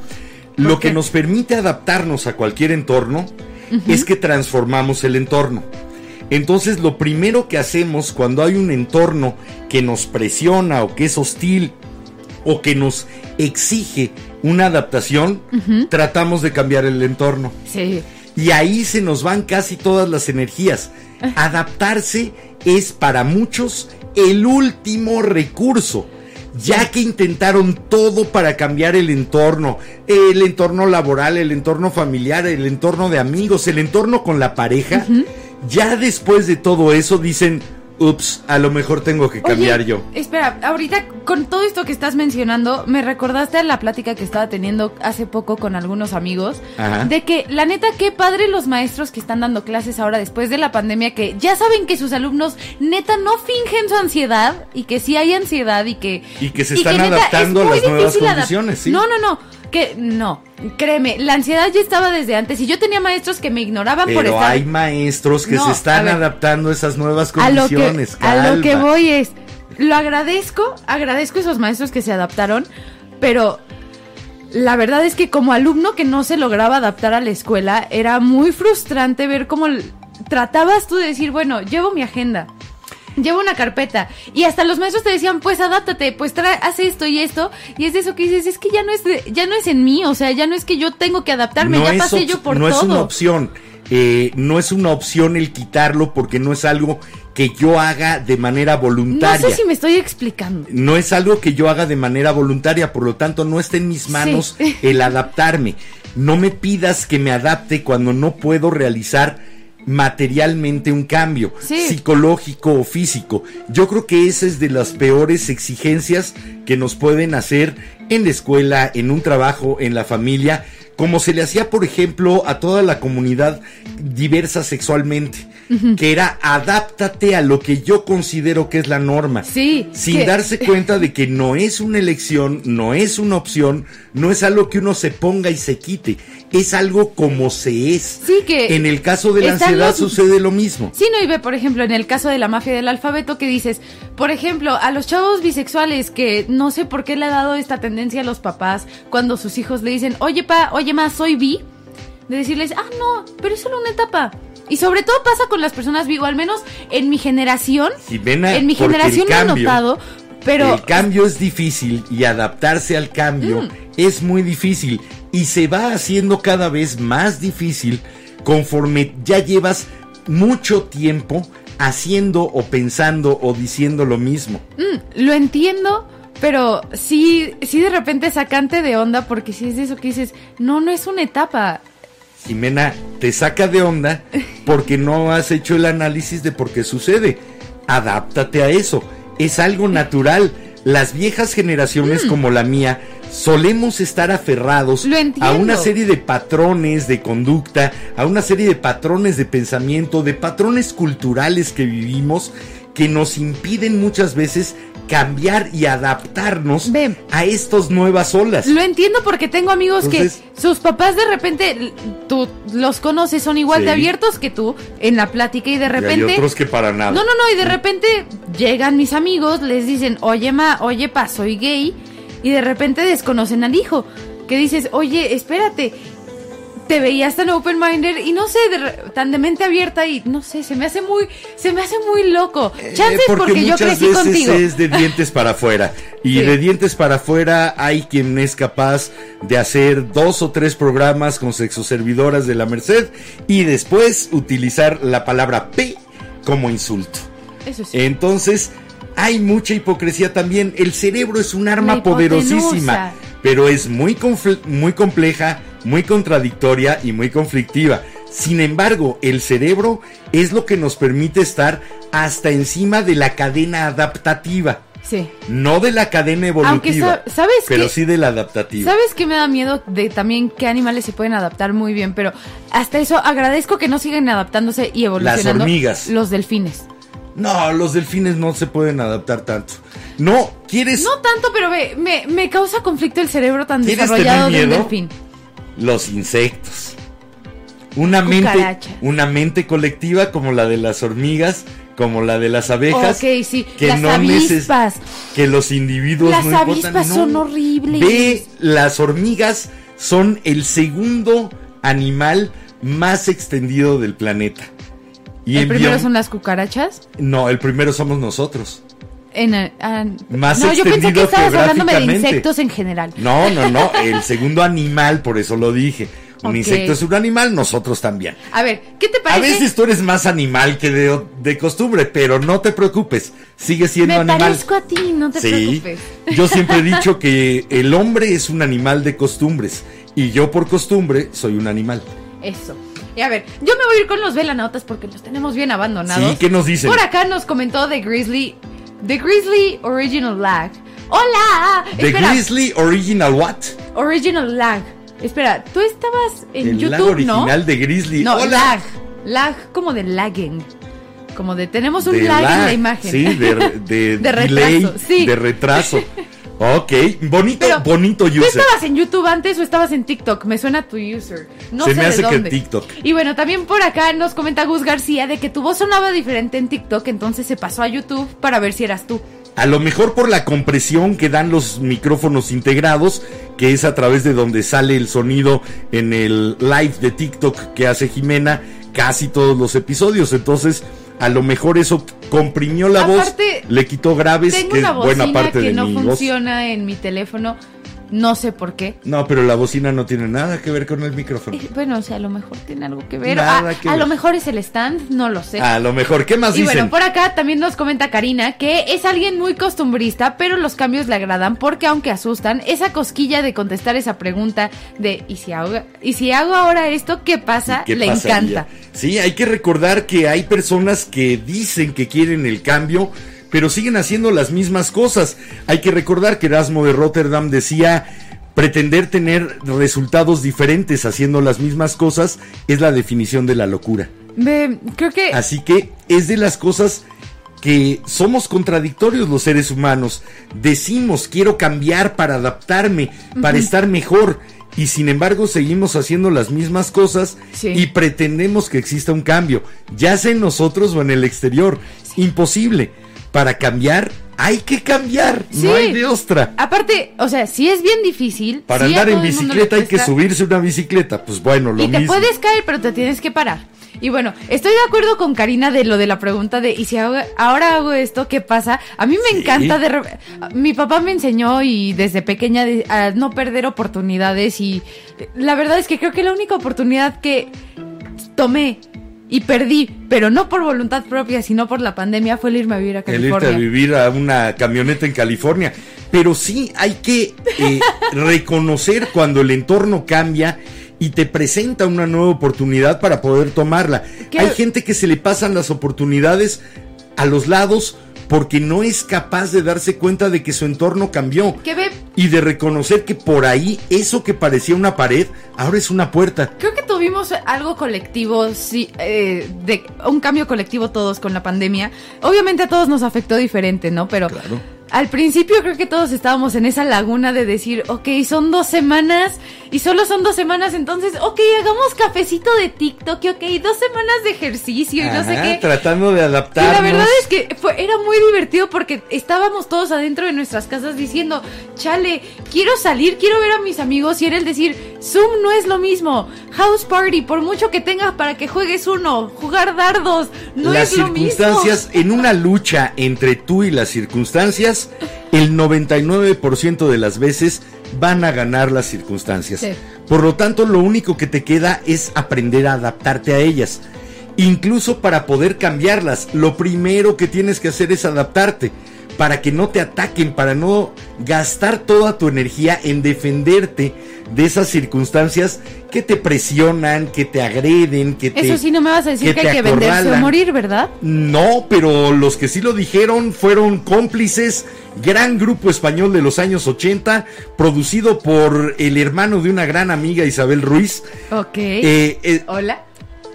Lo que nos permite adaptarnos a cualquier entorno es que transformamos el entorno. Entonces lo primero que hacemos cuando hay un entorno que nos presiona o que es hostil o que nos exige una adaptación, tratamos de cambiar el entorno. Sí. Y ahí se nos van casi todas las energías. <laughs> Adaptarse es para muchos el último recurso. Ya que intentaron todo para cambiar el entorno, el entorno laboral, el entorno familiar, el entorno de amigos, el entorno con la pareja, ya después de todo eso dicen, ups, a lo mejor tengo que cambiar Oye, yo. Espera, ahorita con todo esto que estás mencionando, me recordaste a la plática que estaba teniendo hace poco con algunos amigos, Ajá. de que la neta, qué padre los maestros que están dando clases ahora después de la pandemia, que ya saben que sus alumnos neta no fingen su ansiedad y que sí hay ansiedad y que... Y que se están neta, adaptando es a las nuevas condiciones, sí. No, no, no. Que no, créeme, la ansiedad ya estaba desde antes y yo tenía maestros que me ignoraban por Pero estar hay maestros que No, se a están ver. adaptando a esas nuevas a lo que condiciones. a lo que voy es lo agradezco agradezco a esos maestros que se adaptaron pero la verdad es que como alumno que no se lograba adaptar a la escuela era muy frustrante ver cómo tratabas tú de decir bueno llevo mi agenda Llevo una carpeta y hasta los maestros te decían, pues adáptate, pues trae, haz esto y esto y es de eso que dices, es que ya no es de- ya no es en mí, o sea, ya no es que yo tengo que adaptarme, ya es pasé yo por no todo. es una opción. eh, no es una opción el quitarlo porque no es algo que yo haga de manera no voluntaria. sé si me estoy explicando. No es algo que yo haga de manera voluntaria, por lo tanto no está en mis manos Sí. el adaptarme. No me pidas que me adapte cuando no puedo realizar materialmente un cambio Sí. psicológico o físico. Yo creo que esa es de las peores exigencias que nos pueden hacer en la escuela, en un trabajo, en la familia, como se le hacía, por ejemplo, a toda la comunidad diversa sexualmente, que era adáptate a lo que yo considero que es la norma Sí, sin que- darse <laughs> cuenta de que no es una elección, no es una opción, no es algo que uno se ponga y se quite, es algo como se es. Sí, que En el caso de la ansiedad los- sucede lo mismo. Sí, no, y ve, por ejemplo, en el caso de la mafia del alfabeto, que dices, por ejemplo, a los chavos bisexuales que no sé por qué le ha dado esta tendencia a los papás cuando sus hijos le dicen, oye, pa, oye, ma, soy bi, de decirles, ah, no, pero es solo una etapa. Y sobre todo pasa con las personas bi, o al menos en mi generación, Jimena, en mi generación lo he notado, pero el cambio es difícil y adaptarse al cambio Mm. es muy difícil y se va haciendo cada vez más difícil conforme ya llevas mucho tiempo haciendo o pensando o diciendo lo mismo. Mm, lo entiendo, pero sí, sí de repente sacante de onda, porque si es de eso que dices, no, no es una etapa. Jimena, te saca de onda porque no has hecho el análisis de por qué sucede. Adáptate a eso. Es algo natural. Las viejas generaciones como la mía solemos estar aferrados Mm. A una serie de patrones de conducta, a una serie de patrones de pensamiento, de patrones culturales que vivimos que nos impiden muchas veces cambiar y adaptarnos a estas nuevas olas. Lo entiendo porque tengo amigos Entonces- que sus papás de repente, tú los conoces, son igual de abiertos que tú en la plática y de Y repente... hay otros que para nada. No, no, no, y de repente llegan mis amigos, les dicen, oye, ma, oye, pa, soy gay, y de repente desconocen al hijo, que dices, oye, espérate, te veías tan open-minded y no sé, de tan de mente abierta y no sé, se me hace muy, se me hace muy loco. Chances Eh, porque, yo muchas crecí veces contigo. es de dientes para afuera. Y Sí. de dientes para afuera hay quien es capaz de hacer dos o tres programas con sexoservidoras de la Merced y después utilizar la palabra P como insulto. Eso sí. Entonces, hay mucha hipocresía también. El cerebro es un arma poderosísima, pero es muy, muy compleja, muy contradictoria y muy conflictiva. Sin embargo, el cerebro es lo que nos permite estar hasta encima de la cadena adaptativa. Sí. No de la cadena evolutiva, sa- ¿sabes pero sí de la adaptativa. ¿Sabes qué me da miedo de también qué animales se pueden adaptar muy bien? Pero hasta eso agradezco que no sigan adaptándose y evolucionando. hormigas. Los delfines. No, los delfines no se pueden adaptar tanto. No, ¿quieres No tanto, pero ve, me, me causa conflicto el cerebro tan ¿Quieres desarrollado de un delfín. Los insectos. Una mente, una mente colectiva como la de las hormigas, como la de las abejas. Ok, sí. que Las no avispas. que los individuos Las no importan, avispas no. son horribles. Ve, las hormigas son el segundo animal más extendido del planeta. Y ¿El primero son las cucarachas? No, el primero somos nosotros. En, eh, ah, Más no, yo pensé que estabas hablándome de insectos en general. No, no, no, el segundo animal, por eso lo dije. Un insecto es un animal, nosotros también. A ver, ¿qué te A parece? veces tú eres más animal que de, de costumbre, pero no te preocupes, sigue siendo Me animal. parezco a ti, no te Sí, preocupes. yo siempre he <laughs> dicho que el hombre es un animal de costumbres y yo por costumbre soy un animal. Eso. Y a ver, yo me voy a ir con los velanautas porque los tenemos bien abandonados. Sí, ¿qué nos dicen? Por acá nos comentó The Grizzly, The Grizzly Original Lag. ¡Hola! The Espera, Grizzly Original What? Original Lag. Espera, tú estabas en el YouTube, lago original ¿no? de Grizzly. No, Hola. lag. Lag como de lagging. Como de tenemos un De lag, en lag, la imagen. Sí, de, <laughs> de, De delay, retraso, sí. de retraso. <laughs> Ok, bonito, Pero, bonito ¿Tú user. estabas en YouTube antes o estabas en TikTok? Me suena tu user. No Se sé me de hace que en dónde. TikTok. Y bueno, también por acá nos comenta Gus García de que tu voz sonaba diferente en TikTok, entonces se pasó a YouTube para ver si eras tú. A lo mejor por la compresión que dan los micrófonos integrados, que es a través de donde sale el sonido en el live de TikTok que hace Jimena casi todos los episodios. Entonces, a lo mejor eso comprimió la Aparte, voz, le quitó graves, Tengo que es una buena parte que de no mi voz. funciona en mi teléfono. No sé por qué. No, pero la bocina no tiene nada que ver con el micrófono. Eh, Bueno, o sea, a lo mejor tiene algo que ver. Nada a que a ver. lo mejor es el stand, no lo sé. A lo mejor, ¿qué más Y dicen? bueno, por acá también nos comenta Karina que es alguien muy costumbrista, pero los cambios le agradan porque aunque asustan, esa cosquilla de contestar esa pregunta de ¿y si hago, y si hago ahora esto, qué pasa? ¿Qué le pasaría? encanta. Sí, hay que recordar que hay personas que dicen que quieren el cambio, pero siguen haciendo las mismas cosas. Hay que recordar que Erasmo de Rotterdam decía, pretender tener resultados diferentes haciendo las mismas cosas es la definición de la locura. Creo que Así que es de las cosas que somos contradictorios los seres humanos. Decimos, quiero cambiar para adaptarme, para estar mejor. Y sin embargo seguimos haciendo las mismas cosas Sí. y pretendemos que exista un cambio, ya sea en nosotros o en el exterior. Imposible. Para cambiar hay que cambiar, Sí. no hay de ostra. aparte, o sea, si es bien difícil. Para andar en bicicleta hay que subirse una bicicleta. Pues bueno, lo Y te mismo. puedes caer, pero te tienes que parar. Y bueno, estoy de acuerdo con Karina de lo de la pregunta de, ¿y si hago- ahora hago esto, qué pasa? A mí me Sí. encanta de... Mi papá me enseñó y desde pequeña de- a no perder oportunidades y la verdad es que creo que la única oportunidad que tomé y perdí, pero no por voluntad propia, sino por la pandemia, fue el irme a vivir a El irte California. a vivir a una camioneta en California. Pero sí hay que eh, <laughs> reconocer cuando el entorno cambia y te presenta una nueva oportunidad para poder tomarla. ¿Qué? Hay gente que se le pasan las oportunidades a los lados porque no es capaz de darse cuenta de que su entorno cambió. Que ve, Y de reconocer que por ahí eso que parecía una pared ahora es una puerta. Creo que tuvimos algo colectivo, sí, eh, de un cambio colectivo todos con la pandemia. Obviamente a todos nos afectó diferente, ¿no? Pero Claro. Al principio creo que todos estábamos en esa laguna de decir, ok, son dos semanas y solo son dos semanas, entonces, ok, hagamos cafecito de TikTok y ok, dos semanas de ejercicio y no sé qué. Tratando de Y adaptarnos. la verdad es que fue, era muy divertido porque estábamos todos adentro de nuestras casas diciendo, chale, quiero salir, quiero ver a mis amigos y era el decir, Zoom no es lo mismo, House Party, por mucho que tengas para que juegues uno, jugar dardos, no las es lo mismo. circunstancias, en una lucha entre tú y las circunstancias, el 99% de las veces van a ganar las circunstancias. Sí. Por lo tanto, lo único que te queda es aprender a adaptarte a ellas. Incluso para poder cambiarlas, lo primero que tienes que hacer es adaptarte para que no te ataquen, para no gastar toda tu energía en defenderte de esas circunstancias que te presionan, que te agreden, que te Eso sí, no me vas a decir que, hay que venderse o acorralan. morir, ¿verdad? No, pero los que sí lo dijeron fueron cómplices, gran grupo español de los años 80, producido por el hermano de una gran amiga Isabel Ruiz. Ok. Eh, eh, Hola.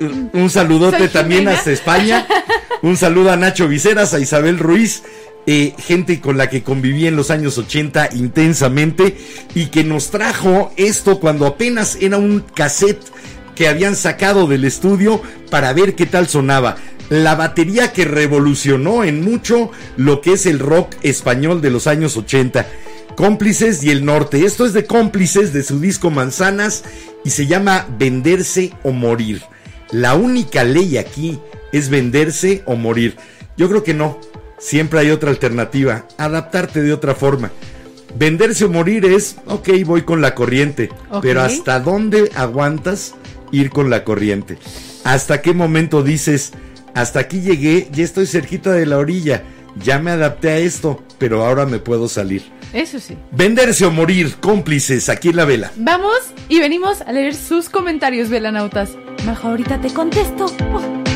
un saludote también hasta España. <laughs> Un saludo a Nacho Viceras, a Isabel Ruiz. Eh, gente con la que conviví en los años 80 intensamente y que nos trajo esto cuando apenas era un cassette que habían sacado del estudio para ver qué tal sonaba. La batería que revolucionó en mucho lo que es el rock español de los años 80. Cómplices y el norte. Esto es de cómplices de su disco Manzanas y se llama Venderse o Morir. La única ley aquí es venderse o morir. Yo creo que no. Siempre hay otra alternativa, adaptarte de otra forma. Venderse o morir es, ok, voy con la corriente, pero ¿hasta dónde aguantas ir con la corriente? ¿Hasta qué momento dices, hasta aquí llegué, ya estoy cerquita de la orilla, ya me adapté a esto, pero ahora me puedo salir? Eso sí. Venderse o morir, cómplices, aquí en la vela. Vamos y venimos a leer sus comentarios, velanautas. Majo, ahorita te contesto. Oh.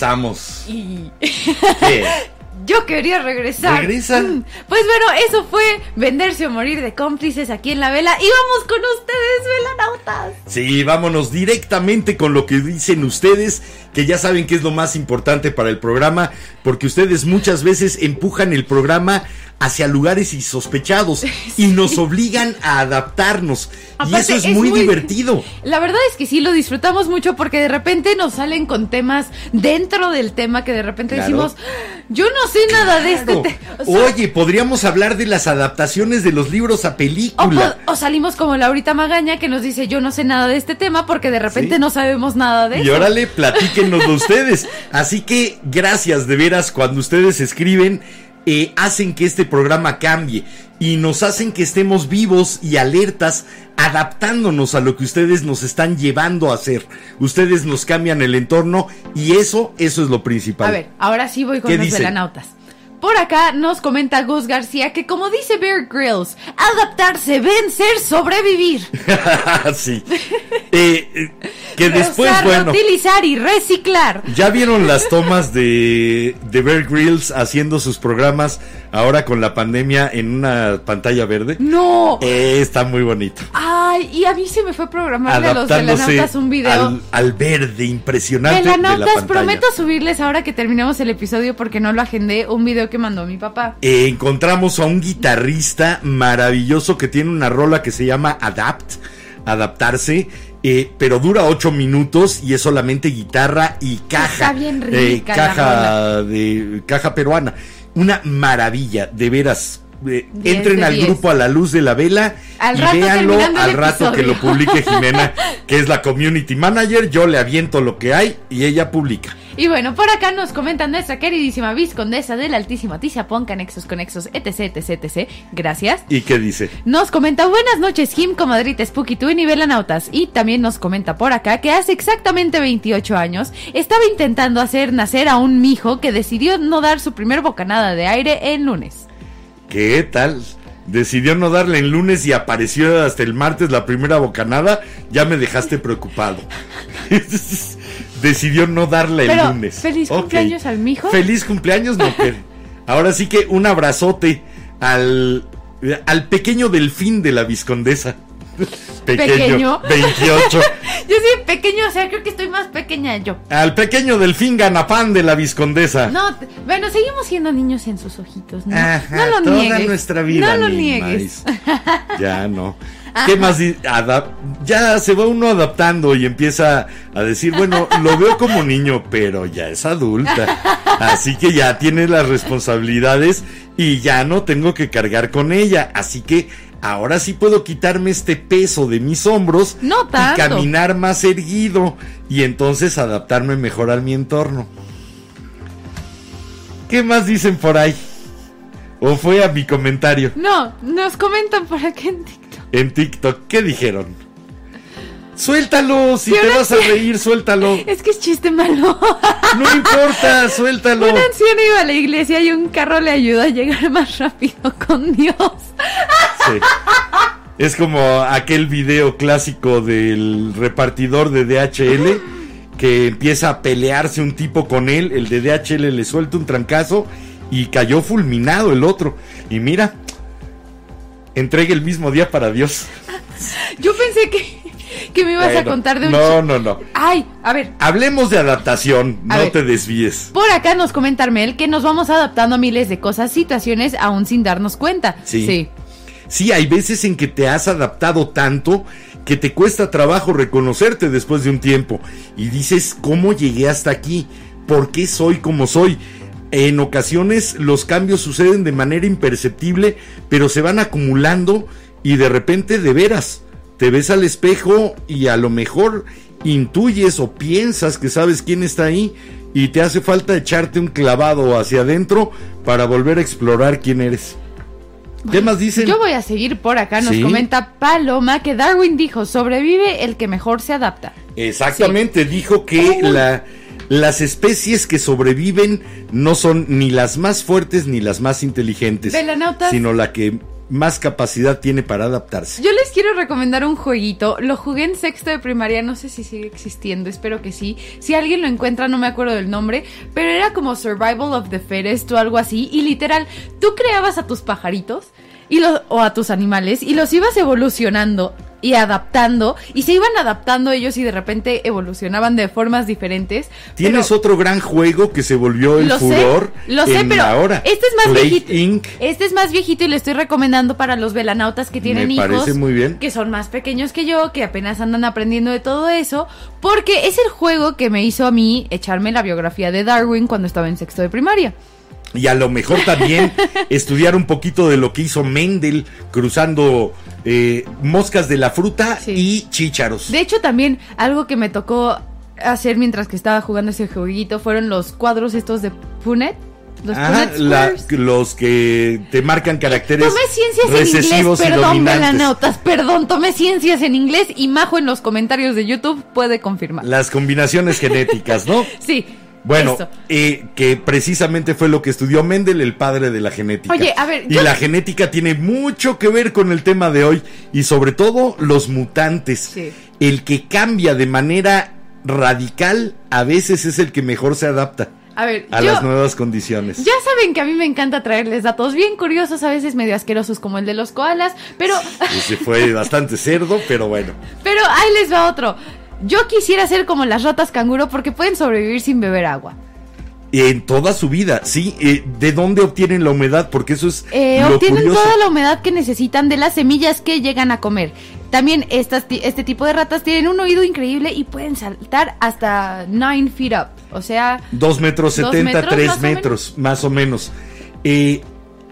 Regresamos. y ¿Qué? <laughs> Yo quería regresar. Regresa. Mm, Pues bueno, eso fue venderse o morir de cómplices aquí en la vela. Y vamos con ustedes, velanautas. Sí, vámonos directamente con lo que dicen ustedes, que ya saben que es lo más importante para el programa, porque ustedes muchas veces empujan el programa hacia lugares insospechados <laughs> y nos obligan a adaptarnos. y eso es, es muy, muy- divertido. La verdad es que sí lo disfrutamos mucho porque de repente nos salen con temas dentro del tema que de repente Claro. decimos, yo no sé nada de este Claro. tema. O, sea, Oye, podríamos hablar de las adaptaciones de los libros a película. o salimos como Laurita Magaña que nos dice, yo no sé nada de este tema porque de repente Sí. no sabemos nada de Y eso. órale, platíquenos <laughs> ustedes. Así que gracias de veras cuando ustedes escriben, eh, hacen que este programa cambie y nos hacen que estemos vivos y alertas, adaptándonos a lo que ustedes nos están llevando a hacer. Ustedes nos cambian el entorno y eso, eso es lo principal. A ver, ahora sí voy con ¿Qué los velanautas. Por acá nos comenta Gus García que como dice Bear Grylls, adaptarse, vencer, sobrevivir. <laughs> sí. Eh, eh, que después, bueno. reutilizar y reciclar. ¿Ya vieron las tomas de, de Bear Grylls haciendo sus programas ahora con la pandemia en una pantalla verde? No. Eh, está muy bonito. Ay, y a mí se me fue programarle a los velanautas un video. al, al verde impresionante de la pantalla. prometo subirles ahora que terminemos el episodio porque no lo agendé, un video que mandó mi papá. Eh, encontramos a un guitarrista maravilloso que tiene una rola que se llama Adapt, adaptarse, eh, pero dura ocho minutos y es solamente guitarra y caja. Está bien eh, rica la caja de caja peruana. Una maravilla, de veras. Eh, entren al grupo a la luz de la vela Al y rato véanlo al rato que lo publique <laughs> Jimena, que es la community manager. Yo le aviento lo que hay y ella publica. Y bueno, por acá nos comenta nuestra queridísima viscondesa del altísimo Tiziapón, Canexos, Conexos, etc, etc, etc. Gracias. ¿Y qué dice? Nos comenta buenas noches, Jim, comadrita Spooky, tú y Nivelanautas. Y también nos comenta por acá que hace exactamente 28 años estaba intentando hacer nacer a un mijo que decidió no dar su primer bocanada de aire el lunes. ¿Qué tal? Decidió no darle el lunes y apareció hasta el martes la primera bocanada. Ya me dejaste preocupado. <laughs> <laughs> Decidió no darle el Pero, lunes. ¿feliz cumpleaños al mijo? Feliz cumpleaños, no. pero- <laughs> Ahora sí que un abrazote al, al pequeño delfín de la viscondesa. Pequeño. 28. <laughs> Yo soy pequeño, o sea, creo que estoy más pequeña yo. Al pequeño delfín ganapán de la viscondesa. No, bueno, seguimos siendo niños en sus ojitos, ¿no? Ajá, no lo toda niegues. nuestra vida. No lo niegues. Ya no. <laughs> ¿Qué más? ya se va uno adaptando y empieza a decir, bueno, lo veo como niño, pero ya es adulta. Así que ya tiene las responsabilidades y ya no tengo que cargar con ella. Así que ahora sí puedo quitarme este peso de mis hombros No y caminar más erguido y entonces adaptarme mejor a mi entorno. ¿Qué más dicen por ahí? ¿O fue a mi comentario? No, nos comentan por aquí en TikTok. En TikTok, ¿qué dijeron? Suéltalo, si te vas a reír, suéltalo. Es que es chiste malo. No importa, suéltalo. Un anciano iba a la iglesia y un carro le ayudó a llegar más rápido con Dios. Sí. Es como aquel video clásico del repartidor de DHL que empieza a pelearse un tipo con él, el de DHL le suelta un trancazo y cayó fulminado el otro. Y mira, entrega el mismo día para Dios. Yo pensé que, que me ibas a contar de un No, no, no. Ay, a ver, Hablemos de adaptación, A no ver. te desvíes. por acá nos comenta Armel que nos vamos adaptando a miles de cosas, situaciones, aún sin darnos cuenta. Sí. Sí. Sí, hay veces en que te has adaptado tanto que te cuesta trabajo reconocerte después de un tiempo y dices, ¿cómo llegué hasta aquí? ¿Por qué soy como soy? En ocasiones los cambios suceden de manera imperceptible, pero se van acumulando y de repente de veras te ves al espejo y a lo mejor intuyes o piensas que sabes quién está ahí y te hace falta echarte un clavado hacia adentro para volver a explorar quién eres. ¿Qué más dicen? Yo voy a seguir por acá. Nos Sí. comenta Paloma que Darwin dijo: sobrevive el que mejor se adapta. Exactamente, dijo que la, las especies que sobreviven no son ni las más fuertes ni las más inteligentes, Velanautas. sino la que más capacidad tiene para adaptarse. Yo les quiero recomendar un jueguito. Lo jugué en sexto de primaria, no sé si sigue existiendo, espero que sí. Si alguien lo encuentra, no me acuerdo del nombre, pero era como Survival of the Fittest o algo así. Y literal, tú creabas a tus pajaritos y los, o a tus animales y los ibas evolucionando y adaptando y se iban adaptando ellos y de repente evolucionaban de formas diferentes. Tienes pero- otro gran juego que se volvió el lo furor sé, lo sé, en pero ahora. este es más Play viejito. Inc. Este es más viejito y le estoy recomendando para los velanautas que tienen Me hijos. parece muy bien. Que son más pequeños que yo, que apenas andan aprendiendo de todo eso. Porque es el juego que me hizo a mí echarme la biografía de Darwin cuando estaba en sexto de primaria. Y a lo mejor también <laughs> estudiar un poquito de lo que hizo Mendel cruzando eh, moscas de la fruta Sí. y chícharos. De hecho, también algo que me tocó hacer mientras que estaba jugando ese jueguito fueron los cuadros estos de Punet. Los la- que te marcan caracteres Tomé ciencias en inglés, recesivos perdón, dominantes. velanautas, perdón, tomé ciencias en inglés y Majo en los comentarios de YouTube puede confirmar. Las combinaciones genéticas, ¿no? <laughs> Sí. Bueno, eso. eh, que precisamente fue lo que estudió Mendel, el padre de la genética. Oye, a ver, Y yo- la genética tiene mucho que ver con el tema de hoy y sobre todo los mutantes. Sí. El que cambia de manera radical a veces es el que mejor se adapta A ver, a yo, las nuevas condiciones. ya saben que a mí me encanta traerles datos bien curiosos, a veces medio asquerosos como el de los koalas, pero, Ese fue bastante cerdo, pero bueno. <laughs> pero ahí les va otro. Yo quisiera ser como las ratas canguro porque pueden sobrevivir sin beber agua. En toda su vida, sí. eh, ¿De dónde obtienen la humedad? Porque eso es Eh, lo obtienen curioso. toda la humedad que necesitan de las semillas que llegan a comer. También estas, este tipo de ratas tienen un oído increíble y pueden saltar hasta 9 feet up. O sea, Dos metros Dos setenta, metros, tres más o metros, más o menos. Eh,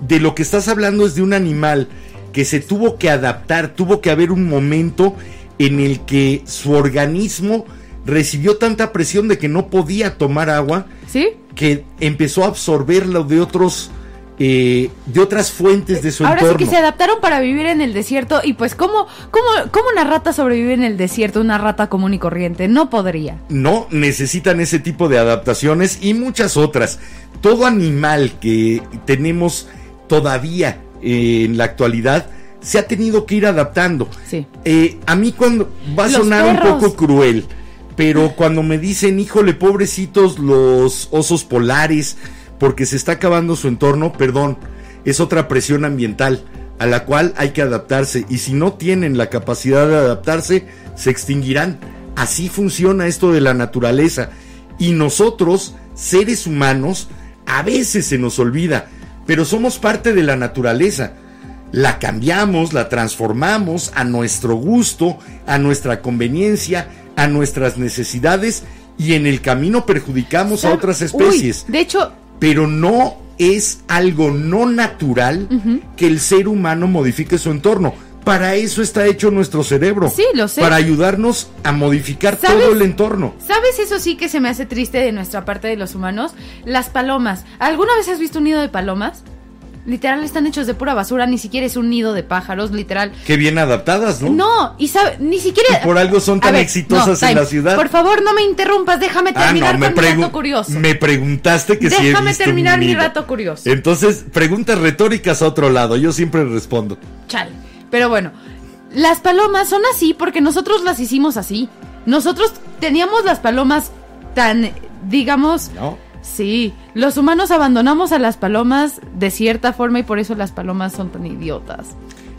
de lo que estás hablando es de un animal que se tuvo que adaptar, tuvo que haber un momento en el que su organismo recibió tanta presión de que no podía tomar agua, ¿sí? que empezó a absorberlo de otros, eh, de otras fuentes de su Ahora sí entorno. que se adaptaron para vivir en el desierto y pues ¿cómo, cómo, cómo una rata sobrevive en el desierto, una rata común y corriente? No podría. No, necesitan ese tipo de adaptaciones y muchas otras. Todo animal que tenemos todavía eh, en la actualidad se ha tenido que ir adaptando. Sí. Eh, a mí cuando va a Los sonar un poco cruel, pero cuando me dicen, híjole, pobrecitos los osos polares, porque se está acabando su entorno, perdón, es otra presión ambiental a la cual hay que adaptarse y si no tienen la capacidad de adaptarse, se extinguirán. Así funciona esto de la naturaleza y nosotros, seres humanos, a veces se nos olvida, pero somos parte de la naturaleza la cambiamos, la transformamos a nuestro gusto, a nuestra conveniencia, a nuestras necesidades y en el camino perjudicamos a ¿Sab- otras Uy, especies. de hecho, Pero no es algo no natural que el ser humano modifique su entorno. Para eso está hecho nuestro cerebro. Sí, lo sé. Para ayudarnos a modificar todo el entorno. ¿sabes eso sí que se me hace triste de nuestra parte de los humanos? Las palomas. ¿Alguna vez has visto un nido de palomas? Literal están hechos de pura basura, ni siquiera es un nido de pájaros, literal. Qué bien adaptadas, ¿no? No, y sabe, ni siquiera. Y por algo son tan ver, exitosas no, en la ciudad. Por favor, no me interrumpas, déjame Ah, terminar no, me, con mi dato curioso. me preguntaste que si he Déjame terminar mi dato curioso. Entonces, preguntas retóricas a otro lado. Yo siempre respondo. Chale. Pero bueno, las palomas son así porque nosotros las hicimos así. Nosotros teníamos las palomas tan, digamos, ¿No? Sí, los humanos abandonamos a las palomas de cierta forma y por eso las palomas son tan idiotas.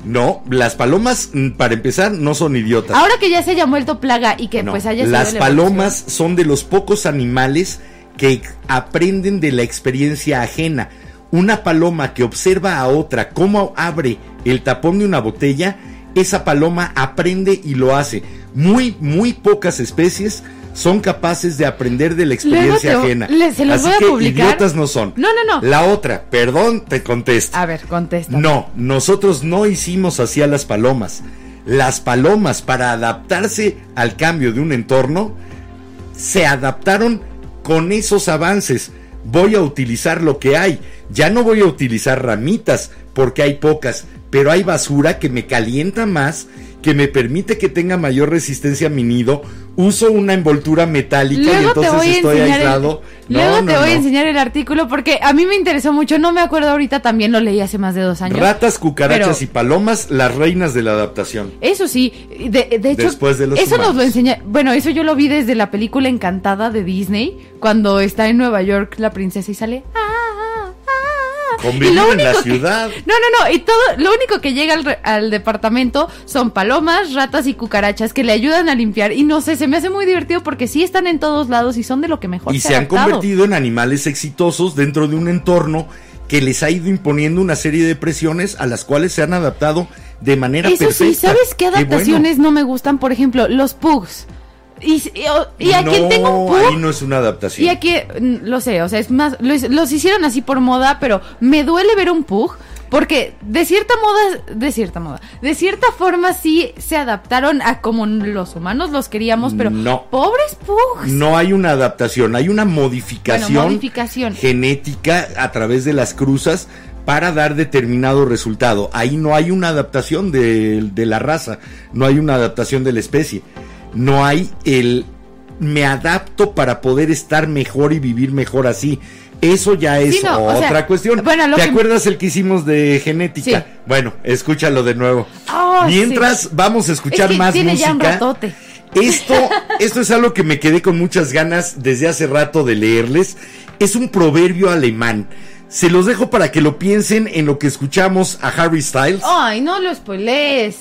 No, las palomas, mm, para empezar, no son idiotas. Ahora que ya se haya vuelto plaga y que No, pues haya sido las la palomas son de los pocos animales que aprenden de la experiencia ajena. Una paloma que observa a otra cómo abre el tapón de una botella, esa paloma aprende y lo hace. Muy, muy pocas especies son capaces de aprender de la experiencia te- ajena. le- se los Así voy a que publicar. idiotas no son. No, no, no. La otra, perdón, te contesto. A ver, contesta. No, nosotros no hicimos así a las palomas. Las palomas, para adaptarse al cambio de un entorno, se adaptaron con esos avances. Voy a utilizar lo que hay. Ya no voy a utilizar ramitas porque hay pocas, pero hay basura que me calienta más que me permite que tenga mayor resistencia a mi nido, uso una envoltura metálica y Luego te entonces estoy el- aislado. No, Luego no, te voy a enseñar el artículo porque a mí me interesó mucho. No me acuerdo ahorita, también lo leí hace más de dos años. Ratas, cucarachas Pero- y palomas, las reinas de la adaptación. Eso sí, de, de hecho, Después de los eso nos lo enseña. Bueno, eso yo lo vi desde la película Encantada de Disney, cuando está en Nueva York la princesa y sale. "Ah, ah, ah". Convivir Y lo en la que- ciudad. <laughs> no, no, no. Y todo, lo único que llega al, al departamento son palomas, ratas y cucarachas que le ayudan a limpiar. Y no sé, se me hace muy divertido porque sí están en todos lados y son de lo que mejor y se se ha han convertido en animales exitosos dentro de un entorno que les ha ido imponiendo una serie de presiones a las cuales se han adaptado de manera Eso perfecta. sí, ¿sabes qué bueno. adaptaciones no me gustan? Por ejemplo, los pugs. Y, y, y a quien No, tengo un ahí no es una adaptación. Y aquí, mm, lo sé, o sea, es más, los, los hicieron así por moda, pero me duele ver un pug. Porque de cierta moda, de cierta moda, de cierta forma sí se adaptaron a como los humanos los queríamos, pero No. pobres pugs. No hay una adaptación, hay una modificación, Bueno, modificación. genética a través de las cruzas para dar determinado resultado. Ahí no hay una adaptación de, de la raza, no hay una adaptación de la especie. No hay el me adapto para poder estar mejor y vivir mejor así. Eso ya es Sí, no, o otra sea, cuestión. bueno, ¿Te que- acuerdas el que hicimos de genética? Sí. Bueno, escúchalo de nuevo. Ah, Mientras sí. vamos a escuchar Es que más tiene música. ya un ratote. Esto, <laughs> esto es algo que me quedé con muchas ganas desde hace rato de leerles. Es un proverbio alemán. Se los dejo para que lo piensen en lo que escuchamos a Harry Styles. Ay, no lo spoilees.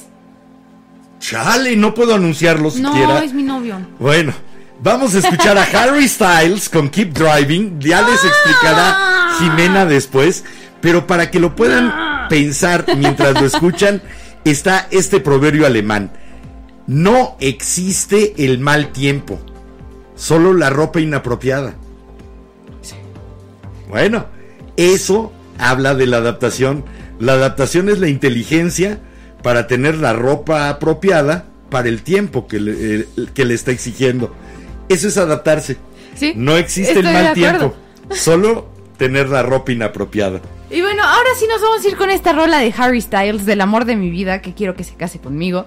Chale, no puedo anunciarlo No, siquiera. es mi novio. Bueno, vamos a escuchar a Harry Styles con Keep Driving. Ya les explicará Jimena después. Pero para que lo puedan pensar mientras lo escuchan, está este proverbio alemán. No existe el mal tiempo, solo la ropa inapropiada. Bueno, eso habla de la adaptación. La adaptación es la inteligencia para tener la ropa apropiada para el tiempo que le, eh, que le está exigiendo. Eso es adaptarse. Sí, No existe el mal tiempo, solo tener la ropa inapropiada. Y bueno, ahora sí nos vamos a ir con esta rola de Harry Styles, del amor de mi vida, que quiero que se case conmigo.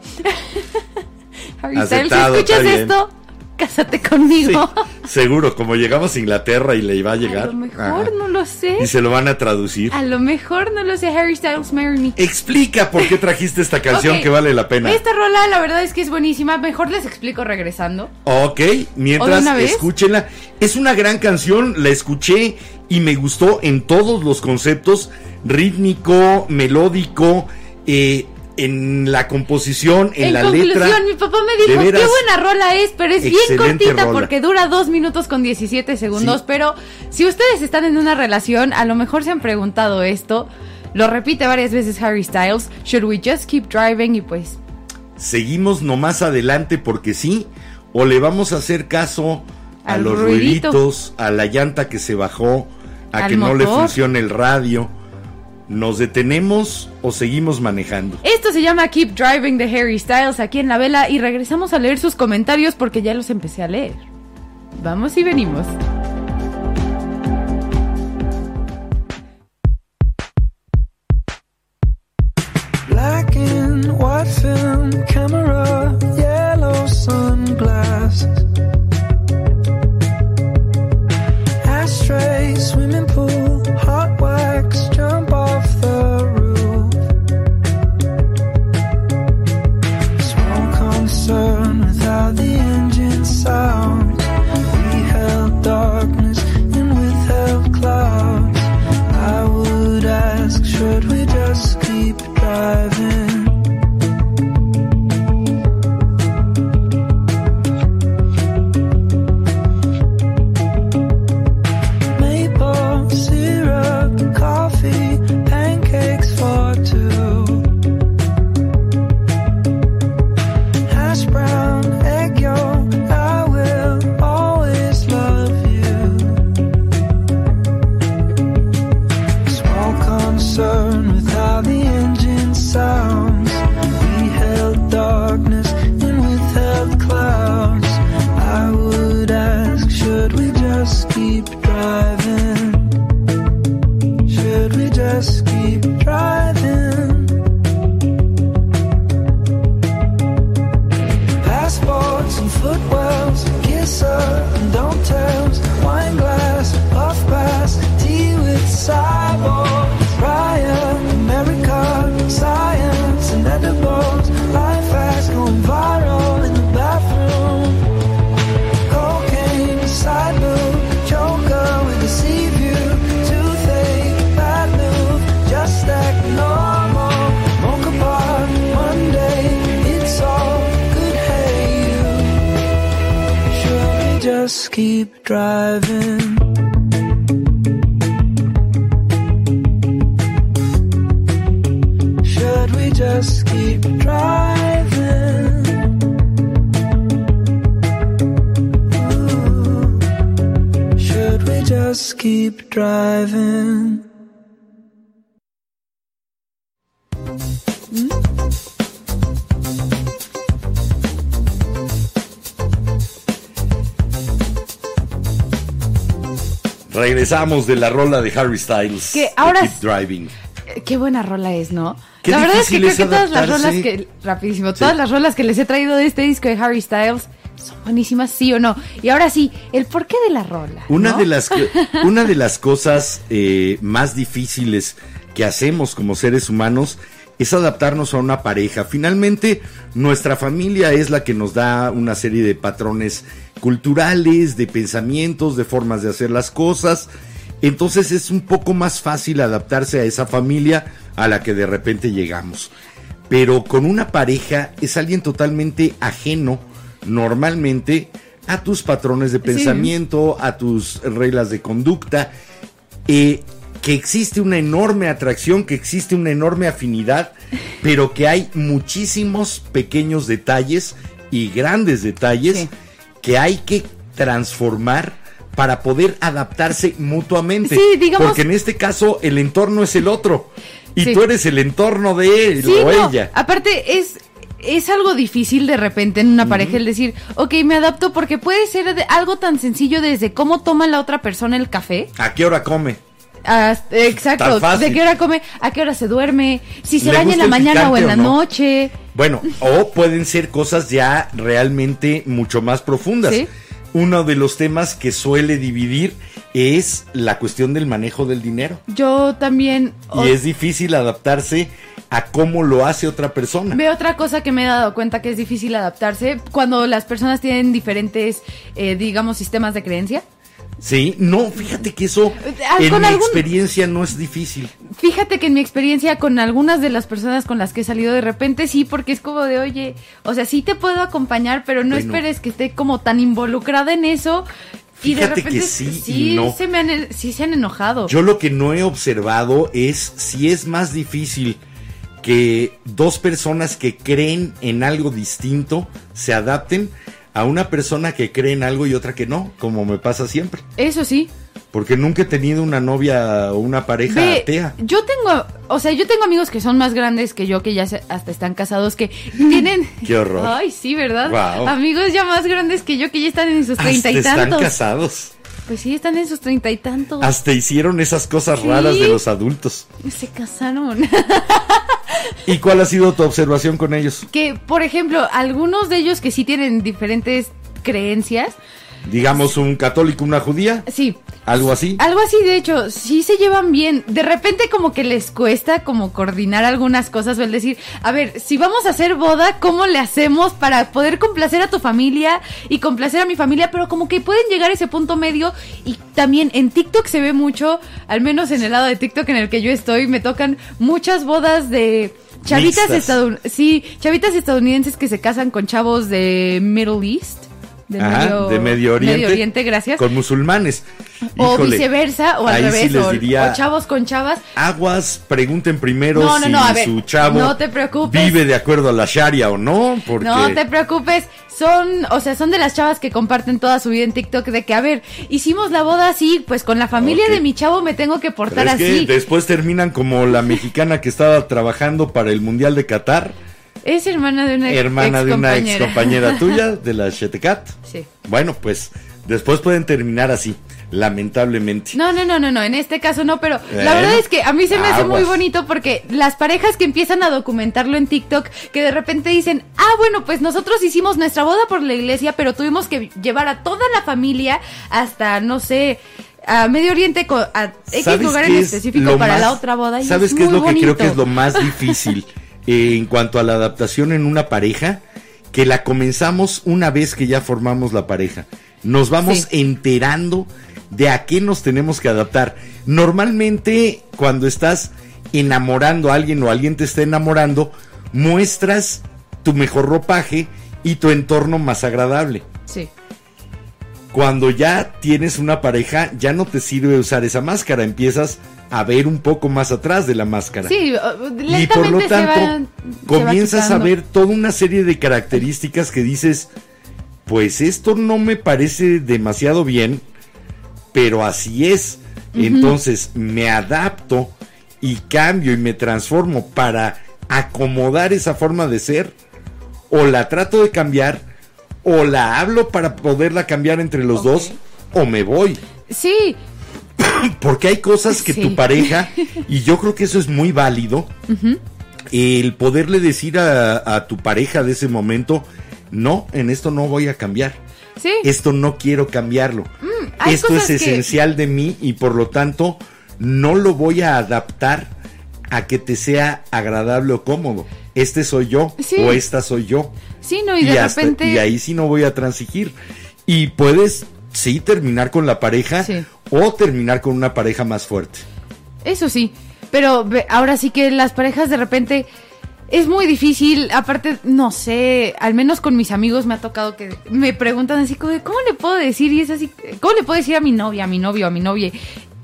<laughs> Harry Styles, si escuchas esto, cásate Sí, conmigo. seguro, como llegamos a Inglaterra y le iba a A llegar. lo mejor Ajá. no lo sé. Y se lo van a traducir. A lo mejor no lo sé. Harry Styles, Marry Me. Explica por qué trajiste esta canción que vale la pena. Esta rola, la verdad es que es buenísima. Mejor les explico regresando. Ok, ¿O de mientras escúchenla. Es una gran canción, la escuché y me gustó en todos los conceptos, rítmico, melódico, eh, en la composición, en, En, la conclusión, letra. mi papá me dijo, veras, qué buena rola es, pero es bien cortita rola. porque dura dos minutos con 17 segundos. Sí. Pero si ustedes están en una relación, a lo mejor se han preguntado esto. Lo repite varias veces Harry Styles. Should we just keep driving? Y pues, Seguimos nomás adelante porque sí, o le vamos a hacer caso a los ruidito. ruiditos, a la llanta que se bajó, a Al que no le funcione el radio. ¿Nos detenemos o seguimos manejando? esto se llama Keep Driving de Harry Styles aquí en la vela y regresamos a leer sus comentarios porque ya los empecé a leer. Vamos y venimos. Regresamos de la rola de Harry Styles. Que ahora Keep Driving. Eh, Qué buena rola es, ¿no? Qué la verdad es que creo es que todas las rolas que, rapidísimo, todas las rolas que les he traído de este disco de Harry Styles son buenísimas, sí o no. Y ahora sí, el porqué de la rola. Una ¿no? de las que- <laughs> una de las cosas eh, más difíciles que hacemos como seres humanos es adaptarnos a una pareja. Finalmente, nuestra familia es la que nos da una serie de patrones culturales, de pensamientos, de formas de hacer las cosas. Entonces es un poco más fácil adaptarse a esa familia a la que de repente llegamos. Pero con una pareja es alguien totalmente ajeno, normalmente, a tus patrones de pensamiento, a tus reglas de conducta, eh, que existe una enorme atracción, que existe una enorme afinidad, pero que hay muchísimos pequeños detalles y grandes detalles Sí. Que hay que transformar para poder adaptarse mutuamente. Sí, digamos- Porque en este caso el entorno es el otro y Sí. tú eres el entorno de él Sí, o no, ella. Aparte, es, es algo difícil de repente en una pareja el decir, ok, me adapto porque puede ser de- algo tan sencillo desde cómo toma la otra persona el café. ¿A qué hora come? Exacto, de qué hora come, a qué hora se duerme, si se ¿Le baña en la mañana o en la no? noche. Bueno, o pueden ser cosas ya realmente mucho más profundas. Sí. Uno de los temas que suele dividir es la cuestión del manejo del dinero. Yo también Y es difícil adaptarse a cómo lo hace otra persona. veo otra cosa que me he dado cuenta que es difícil adaptarse cuando las personas tienen diferentes, eh, digamos, sistemas de creencia. Sí, no, fíjate que eso Ah, en mi algún- experiencia no es difícil. Fíjate que en mi experiencia con algunas de las personas con las que he salido de repente sí, porque es como de, oye, o sea, sí te puedo acompañar, pero no Bueno. esperes que esté como tan involucrada en eso. y de Fíjate que repente sí y sí, no. se me han, sí se han enojado. Yo lo que no he observado es si es más difícil que dos personas que creen en algo distinto se adapten a una persona que cree en algo y otra que no, como me pasa siempre. Eso sí. Porque nunca he tenido una novia o una pareja Ve, atea. yo tengo, o sea, yo tengo amigos que son más grandes que yo, que ya se- hasta están casados, que tienen... <laughs> Qué horror. Ay, sí, ¿verdad? Guau. Amigos ya más grandes que yo, que ya están en sus treinta y están tantos. casados. Pues sí, están en sus treinta y tantos. Hasta hicieron esas cosas Sí. raras de los adultos. Se casaron. <laughs> ¿Y cuál ha sido tu observación con ellos? que, por ejemplo, algunos de ellos que sí tienen diferentes creencias, Digamos un católico, una judía, sí. algo así. Algo así, de hecho, sí se llevan bien. De repente como que les cuesta como coordinar algunas cosas o el decir, a ver, si vamos a hacer boda, ¿cómo le hacemos para poder complacer a tu familia y complacer a mi familia? Pero como que pueden llegar a ese punto medio y también en TikTok se ve mucho, al menos en el lado de TikTok en el que yo estoy, me tocan muchas bodas de chavitas estadounidenses, sí, chavitas estadounidenses que se casan con chavos de Middle East. De, Ajá, de Medio Oriente. Medio Oriente, gracias. Con musulmanes. O Híjole, viceversa, o al sí revés, les o, diría, o chavos con chavas. aguas, pregunten primero No, no, si no, a ver, su chavo no te preocupes. vive de acuerdo a la Sharia o no, porque No te preocupes, son, o sea, son de las chavas que comparten toda su vida en TikTok de que, a ver, hicimos la boda así, pues con la familia de mi chavo me tengo que Pero portar que así. después terminan como la mexicana que estaba trabajando para el Mundial de Qatar, Es hermana de una hermana de una ex compañera <laughs> tuya, de la Shetecat. Sí. Bueno, pues después pueden terminar así, lamentablemente. No, no, no, no, no, en este caso no, pero la verdad es que a mí se me hace muy bonito porque las parejas que empiezan a documentarlo en TikTok, que de repente dicen, ah, bueno, pues nosotros hicimos nuestra boda por la iglesia, pero tuvimos que llevar a toda la familia hasta, no sé, a Medio Oriente, a X ¿Sabes lugar en es específico para más- la otra boda. y ¿Sabes es qué es lo que creo que es lo más difícil <laughs> eh, en cuanto a la adaptación en una pareja? Que la comenzamos una vez que ya formamos la pareja. Nos vamos Sí. enterando de a qué nos tenemos que adaptar. Normalmente, cuando estás enamorando a alguien o alguien te está enamorando, muestras tu mejor ropaje y tu entorno más agradable. Sí. Cuando ya tienes una pareja, ya no te sirve usar esa máscara, empiezas a ver un poco más atrás de la máscara. Sí, uh, y por lo lentamente tanto, va- se va comienzas a ver toda una serie de características que dices, pues esto no me parece demasiado bien, pero así es. Entonces me adapto y cambio y me transformo para acomodar esa forma de ser, o la trato de cambiar, o la hablo para poderla cambiar entre los dos, o me voy. Sí, <coughs> Porque hay cosas que Sí. tu pareja, <laughs> y yo creo que eso es muy válido, el poderle decir a, a tu pareja de ese momento, no, en esto no voy a cambiar, sí. esto no quiero cambiarlo, hay esto es que- esencial de mí y por lo tanto no lo voy a adaptar a que te sea agradable o cómodo. Este soy yo Sí. o esta soy yo. Sí, no, y de hasta- repente. y ahí sí no voy a transigir. Y puedes, sí, terminar con la pareja Sí. o terminar con una pareja más fuerte. Eso sí, pero ahora sí que las parejas de repente es muy difícil, aparte, no sé, al menos con mis amigos me ha tocado que me preguntan así, como ¿cómo le puedo decir? Y es así, ¿cómo le puedo decir a mi novia, a mi novio, a mi novia?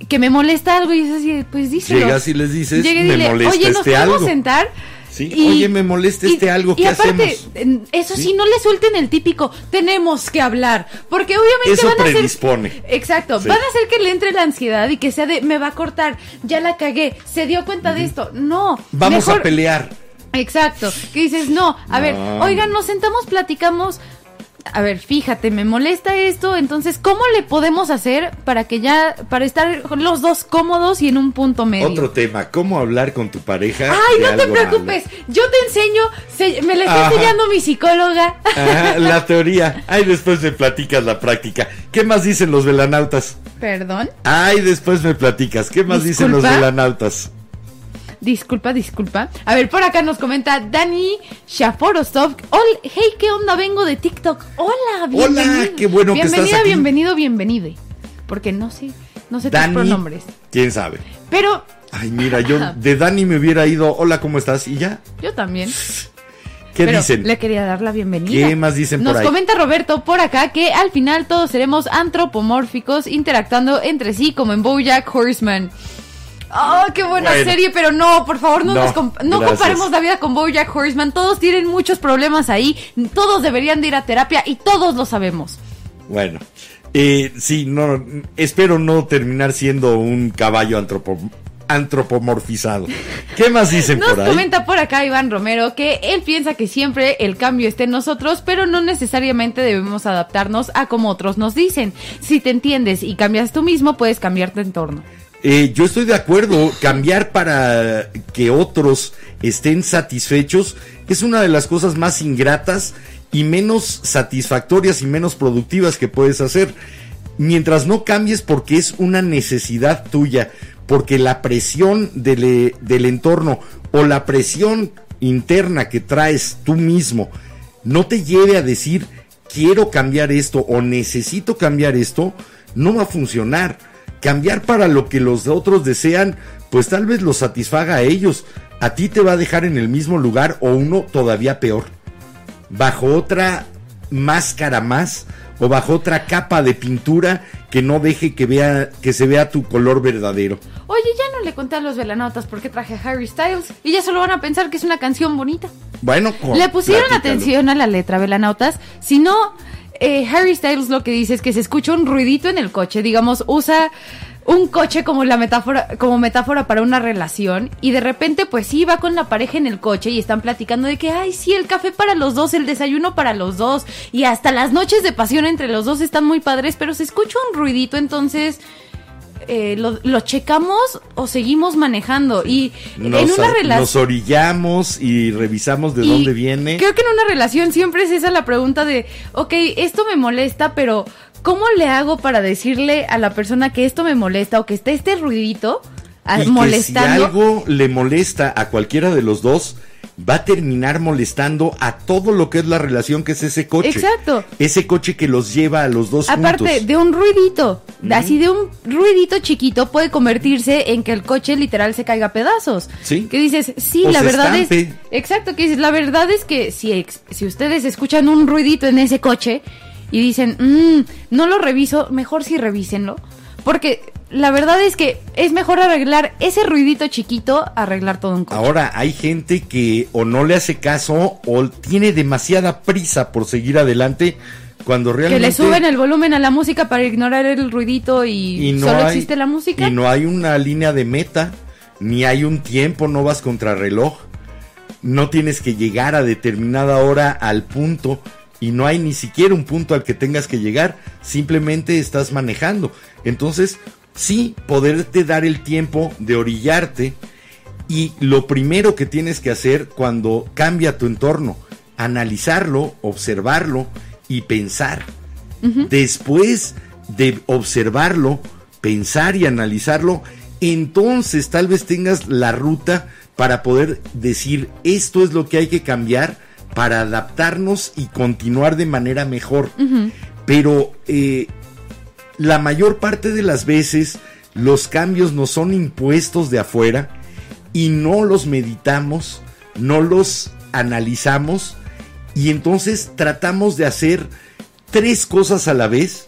Que me molesta algo y es así, pues díselo. Llegas y les dices, Llega y me dile, molesta Oye, nos este podemos algo. sentar. Sí, oye, me molesta este algo, y ¿qué aparte, hacemos? Eso sí. Sí. no le suelten el típico, tenemos que hablar, porque obviamente Eso van a hacer- predispone. Exacto, Sí. van a hacer que le entre la ansiedad y que sea de, me va a cortar, ya la cagué, se dio cuenta de esto. No. Vamos mejor- a pelear. Exacto, que dices, no, a ver, oigan, nos sentamos, platicamos. A ver, fíjate, me molesta esto, entonces, ¿cómo le podemos hacer para que ya, para estar los dos cómodos y en un punto medio? Otro tema, ¿cómo hablar con tu pareja? Ay, de no te preocupes, yo te enseño, se- me la está Ajá. enseñando mi psicóloga. Ajá, <laughs> la teoría. Ay, después me platicas la práctica. ¿Qué más dicen los velanautas? Perdón. Ay, después me platicas. ¿Qué más dicen los velanautas? Disculpa, disculpa. A ver, por acá nos comenta Dani Shaforostov. Hey, ¿qué onda? Vengo de TikTok. Hola, bienvenido. qué bueno que estás Bienvenida, aquí. bienvenido, bienvenide. Porque no sé, no sé tus Dani. pronombres. ¿Quién sabe? Pero Ay, mira, yo <laughs> de Dani me hubiera ido, hola, ¿cómo estás? Y ya. yo también. <laughs> ¿Qué Pero dicen? Le quería dar la bienvenida. ¿Qué más dicen Nos por ahí? comenta Roberto por acá que al final todos seremos antropomórficos interactuando entre sí como en BoJack Horseman. Oh, qué buena Bueno. serie, pero no, por favor, no, No, nos comp- no comparemos la vida con BoJack Horseman. Todos tienen muchos problemas ahí, todos deberían de ir a terapia y todos lo sabemos. Bueno, eh, sí, no, espero no terminar siendo un caballo antropo- antropomorfizado. ¿Qué más dicen Nos por ahí? comenta por acá Iván Romero que él piensa que siempre el cambio está en nosotros, pero no necesariamente debemos adaptarnos a como otros nos dicen. Si te entiendes y cambias tú mismo, puedes cambiar tu entorno. Eh, yo estoy de acuerdo, cambiar para que otros estén satisfechos es una de las cosas más ingratas y menos satisfactorias y menos productivas que puedes hacer. Mientras no cambies porque es una necesidad tuya, porque la presión del, eh, del entorno o la presión interna que traes tú mismo no te lleve a decir quiero cambiar esto o necesito cambiar esto, no va a funcionar. Cambiar para lo que los otros desean, pues tal vez los satisfaga a ellos. A ti te va a dejar en el mismo lugar o uno todavía peor. Bajo otra máscara más o bajo otra capa de pintura que no deje que vea que se vea tu color verdadero. Oye, ya no le conté a los velanautas por qué traje a Harry Styles y ya solo van a pensar que es una canción bonita. Bueno, con- Le pusieron platícalo. atención a la letra, velanautas. Si no, eh, Harry Styles lo que dice es que se escucha un ruidito en el coche. Digamos, usa un coche como la metáfora, como metáfora para una relación. Y de repente, pues sí, va con la pareja en el coche y están platicando de que, ay, sí, el café para los dos, el desayuno para los dos. Y hasta las noches de pasión entre los dos están muy padres, pero se escucha un ruidito, entonces. Eh, lo, lo checamos o seguimos manejando y Nos, en una nos relación orillamos y revisamos de y dónde viene. Creo que en una relación siempre es esa la pregunta de, ok, esto me molesta, pero ¿cómo le hago para decirle a la persona que esto me molesta o que esté este ruidito a- y que si molestando? algo le molesta a cualquiera de los dos, va a terminar molestando a todo lo que es la relación que es ese coche. Exacto. Ese coche que los lleva a los dos Aparte juntos. de un ruidito, así de un ruidito chiquito puede convertirse en que el coche literal se caiga a pedazos. Sí. Que dices, sí, O la verdad estampe. es... Exacto, que dices, la verdad es que si, si ustedes escuchan un ruidito en ese coche y dicen, "Mm, no lo reviso, mejor sí revísenlo. Porque la verdad es que es mejor arreglar ese ruidito chiquito, arreglar todo un coche. Ahora hay gente que o no le hace caso o tiene demasiada prisa por seguir adelante cuando que realmente le suben el volumen a la música para ignorar el ruidito y, y no solo hay- existe la música. Y no hay una línea de meta, ni hay un tiempo, no vas contra reloj. No tienes que llegar a determinada hora al punto y no hay ni siquiera un punto al que tengas que llegar, simplemente estás manejando. Entonces, sí, poderte dar el tiempo de orillarte y lo primero que tienes que hacer cuando cambia tu entorno, analizarlo, observarlo y pensar. Después de observarlo, pensar y analizarlo, entonces tal vez tengas la ruta para poder decir esto es lo que hay que cambiar para adaptarnos y continuar de manera mejor. Pero eh, la mayor parte de las veces los cambios nos son impuestos de afuera y no los meditamos, no los analizamos y entonces tratamos de hacer tres cosas a la vez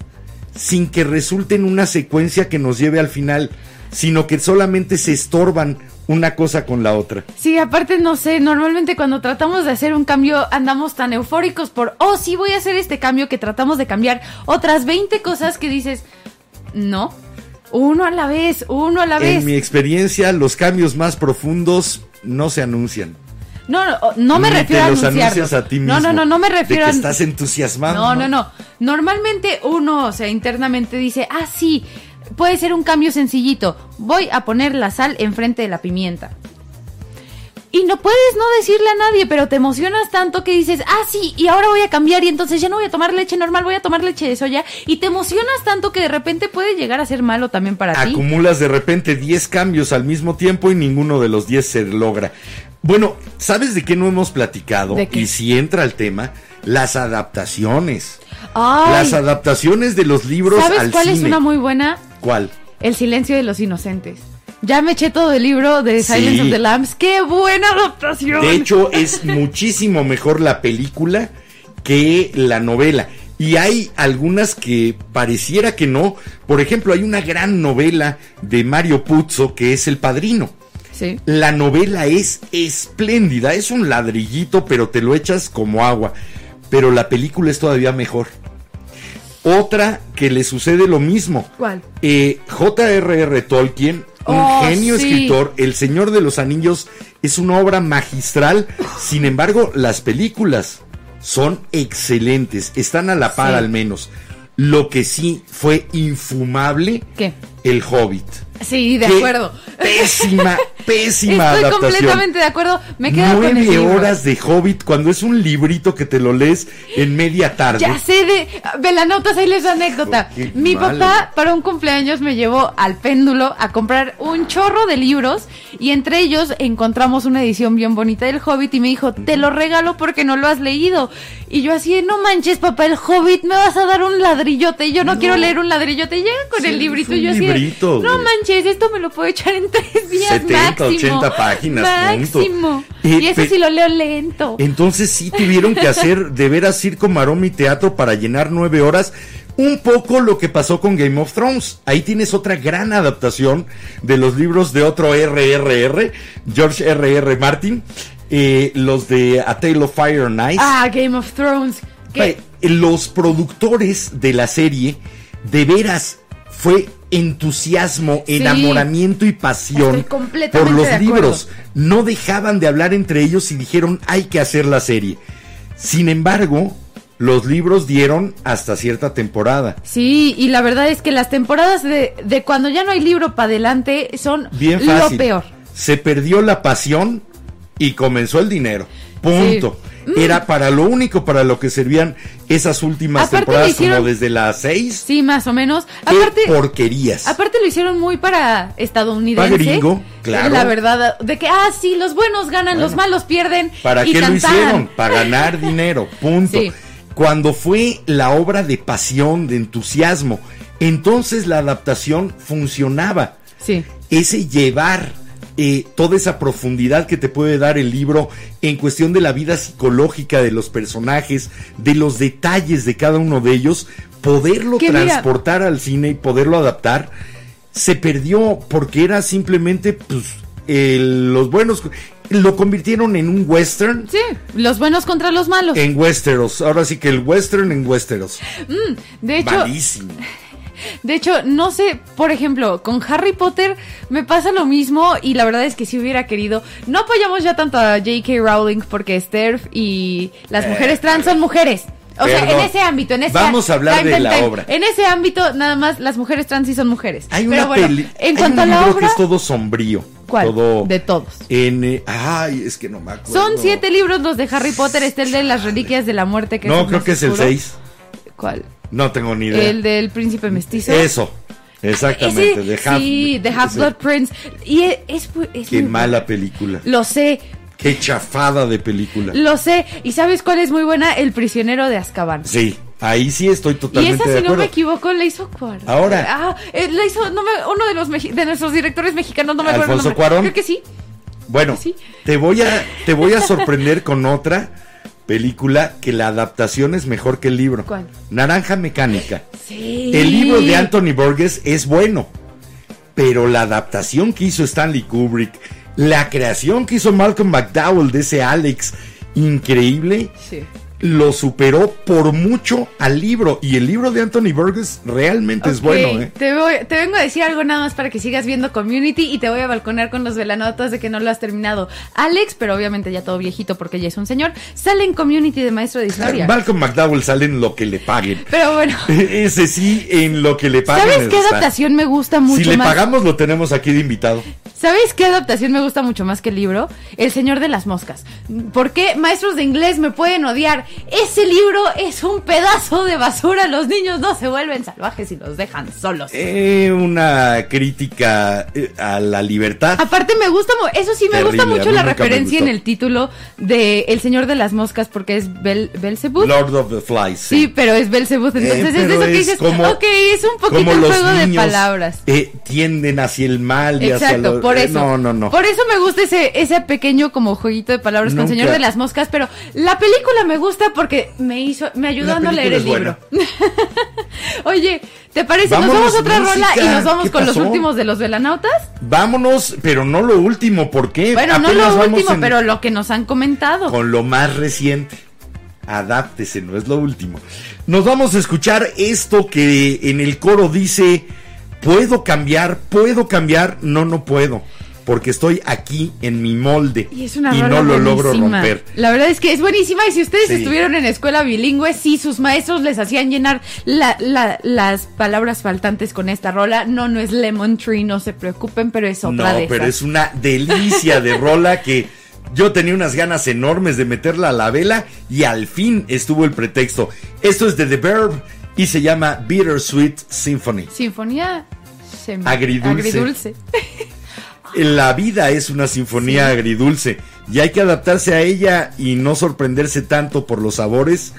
sin que resulte en una secuencia que nos lleve al final, sino que solamente se estorban una cosa con la otra. Sí, aparte no sé, normalmente cuando tratamos de hacer un cambio andamos tan eufóricos por, oh, sí voy a hacer este cambio que tratamos de cambiar otras 20 cosas que dices, no, uno a la vez, uno a la vez. En mi experiencia, los cambios más profundos no se anuncian. No, no, no me Ni refiero te a los anuncias a ti mismo. No, no, no, no me de refiero que a estás entusiasmado. No, no, no. Normalmente uno, o sea, internamente dice, ah, sí, puede ser un cambio sencillito. Voy a poner la sal enfrente de la pimienta. Y no puedes no decirle a nadie, pero te emocionas tanto que dices, ah, sí, y ahora voy a cambiar y entonces ya no voy a tomar leche normal, voy a tomar leche de soya. Y te emocionas tanto que de repente puede llegar a ser malo también para ti. Acumulas de repente 10 cambios al mismo tiempo y ninguno de los 10 se logra. Bueno, ¿sabes de qué no hemos platicado? ¿De qué? Y si entra el tema, las adaptaciones. Ay, Las adaptaciones de los libros ¿Sabes al cuál es una muy buena? ¿Cuál? El silencio de los inocentes. Ya me eché todo el libro de Silence Sí. of the Lambs. ¡Qué buena adaptación! De hecho, es muchísimo mejor la película que la novela. Y hay algunas que pareciera que no. Por ejemplo, hay una gran novela de Mario Puzo que es El Padrino. Sí. La novela es espléndida, es un ladrillito, pero te lo echas como agua. Pero la película es todavía mejor. Otra que le sucede lo mismo. ¿Cuál? Eh, J.R.R. Tolkien, un Oh, genio sí. escritor, El Señor de los Anillos es una obra magistral. Sin embargo, las películas son excelentes, están a la par Sí. al menos. Lo que sí fue infumable, ¿Qué? El Hobbit. Sí, de Qué acuerdo. Pésima, <laughs> pésima Estoy adaptación. completamente de acuerdo. Me quedo con Nueve libro. horas de Hobbit cuando es un librito que te lo lees en media tarde. Ya sé de Velanautas, ahí les da anécdota. Qué Mi papá para un cumpleaños me llevó al péndulo a comprar un chorro de libros y entre ellos encontramos una edición bien bonita del Hobbit y me dijo, te lo regalo porque no lo has leído. Y yo así, no manches papá, el Hobbit, me vas a dar un ladrillote yo no, quiero leer un ladrillote. Llega con Sí, el librito y yo así, librito, no güey. manches, esto me lo puedo echar en tres días 70, máximo. 80 páginas. Máximo. Eh, y eso sí lo leo lento. Entonces sí tuvieron que hacer de veras circo, maroma y teatro para llenar nueve horas. Un poco lo que pasó con Game of Thrones. Ahí tienes otra gran adaptación de los libros de otro RRR, George RR Martin, eh, los de A Tale of Fire and Ice. Ah, Game of Thrones. Vaya, Los productores de la serie, de veras, fue entusiasmo, Sí. enamoramiento y pasión por los libros. No dejaban de hablar entre ellos y dijeron hay que hacer la serie. Sin embargo, los libros dieron hasta cierta temporada. Sí, y la verdad es que las temporadas de, de cuando ya no hay libro para adelante son Bien fácil. lo peor. Se perdió la pasión y comenzó el dinero. Punto. Sí. Mm. Era para lo único para lo que servían esas últimas Aparte temporadas, hicieron- como desde las seis. Sí, más o menos. Qué Aparte, porquerías. aparte lo hicieron muy para estadounidense. Pa' gringo, claro. La verdad, de que, ah, sí, los buenos ganan, los malos pierden. ¿Para y qué lo tan, hicieron? <laughs> Para ganar dinero, punto. Sí. Cuando fue la obra de pasión, de entusiasmo, entonces la adaptación funcionaba. Sí. Ese llevar eh, toda esa profundidad que te puede dar el libro en cuestión de la vida psicológica de los personajes, de los detalles de cada uno de ellos, poderlo Que mira- transportar al cine y poderlo adaptar, se perdió porque era simplemente pues, el- los buenos. Lo convirtieron en un western. Sí, los buenos contra los malos. En Westeros, ahora sí que el western en Westeros. De hecho, Malísimo. De hecho, no sé, por ejemplo, con Harry Potter me pasa lo mismo y la verdad es que si hubiera querido, no apoyamos ya tanto a J.K. Rowling porque Sterf y las mujeres trans son mujeres. O sea, Eh, en ese ámbito, en ese Vamos a hablar de la obra. En ese ámbito, nada más las mujeres trans sí son mujeres. Hay Pero una bueno, peli, en hay cuanto a un la libro que obra, es todo sombrío. ¿cuál? Todo De todos. en eh, ay, es que no me acuerdo. Son siete libros los de Harry Potter, está el de las reliquias de la muerte que No, creo que es el. 6. ¿Cuál? No tengo ni idea. El del príncipe mestizo. Eso. Exactamente, de Half- sí, de Half Blood Prince. Y es, es, es Qué muy mala película. Lo sé, Qué chafada de película. lo sé. ¿Y sabes cuál es muy buena? El prisionero de Azkaban. Sí, ahí sí estoy Y totalmente esa, de si no acuerdo. me equivoco, la hizo Cuarón. Ahora. Ah, eh, la hizo no me- uno de los de nuestros directores mexicanos, no me acuerdo. ¿Alfonso. Cuarón? Creo que sí. Bueno, Sí. te voy a te voy a <laughs> sorprender con otra película que la adaptación es mejor que el libro. ¿Cuál? Naranja Mecánica. Sí. El libro de Anthony Burgess es bueno, pero la adaptación que hizo Stanley Kubrick, la creación que hizo Malcolm McDowell de ese Alex, increíble, Sí. Lo superó por mucho al libro. Y el libro de Anthony Burgess realmente es bueno, ¿eh? Te, voy- te vengo a decir algo nada más para que sigas viendo Community y te voy a balconear con los velanotas de que no lo has terminado. Alex, pero obviamente ya todo viejito porque ya es un señor, sale en Community de maestro de historia. Malcolm McDowell sale en lo que le paguen. Pero bueno, <laughs> Ese sí, en lo que le paguen. ¿sabes qué adaptación me gusta mucho Si le más? pagamos, lo tenemos aquí de invitado. ¿Sabes qué adaptación me gusta mucho más que el libro? El Señor de las Moscas. ¿Por qué maestros de inglés me pueden odiar? Ese libro es un pedazo de basura. Los niños no se vuelven salvajes y los dejan solos. Eh, una crítica eh, a la libertad. Aparte me gusta, eso sí me Terrible, gusta mucho la referencia en el título de El Señor de las Moscas porque es Bel Belzebub. Lord of the Flies. Sí, pero es Belzebub, entonces Eh, es de pero eso que es dices, como- ok, es un poquito un juego de palabras. eh, tienden hacia el mal y hacia Exacto, lo- por eh, eso. No, no, no. Por eso me gusta ese, ese pequeño como jueguito de palabras con. Señor de las Moscas, pero la película me gusta porque me hizo, me ayudó La a no leer el libro. <laughs> Oye, ¿te parece? nos vamos a otra rola y nos vamos ¿Qué con los últimos de los velanautas. Vámonos, pero no lo último, ¿por qué? Bueno, no Apenas lo vamos último, en- pero lo que nos han comentado. con lo más reciente. Adáptese, no es lo último. Nos vamos a escuchar esto que en el coro dice, puedo cambiar, puedo cambiar, no, no puedo, porque estoy aquí en mi molde Y es una y no lo logro romper. La verdad es que es buenísima y si ustedes Sí. estuvieron en escuela bilingüe, sí, sus maestros les hacían llenar la- la- las palabras faltantes con esta rola. No, no es Lemon Tree, no se preocupen, pero es otra No, de pero esas. es una delicia de rola que yo tenía unas ganas enormes de meterla a la vela y al fin estuvo el pretexto. Esto es de The Verb y se llama Bittersweet Symphony. Sinfonía Agridulce. agridulce. <laughs> La vida es una sinfonía agridulce y hay que adaptarse a ella y no sorprenderse tanto por los sabores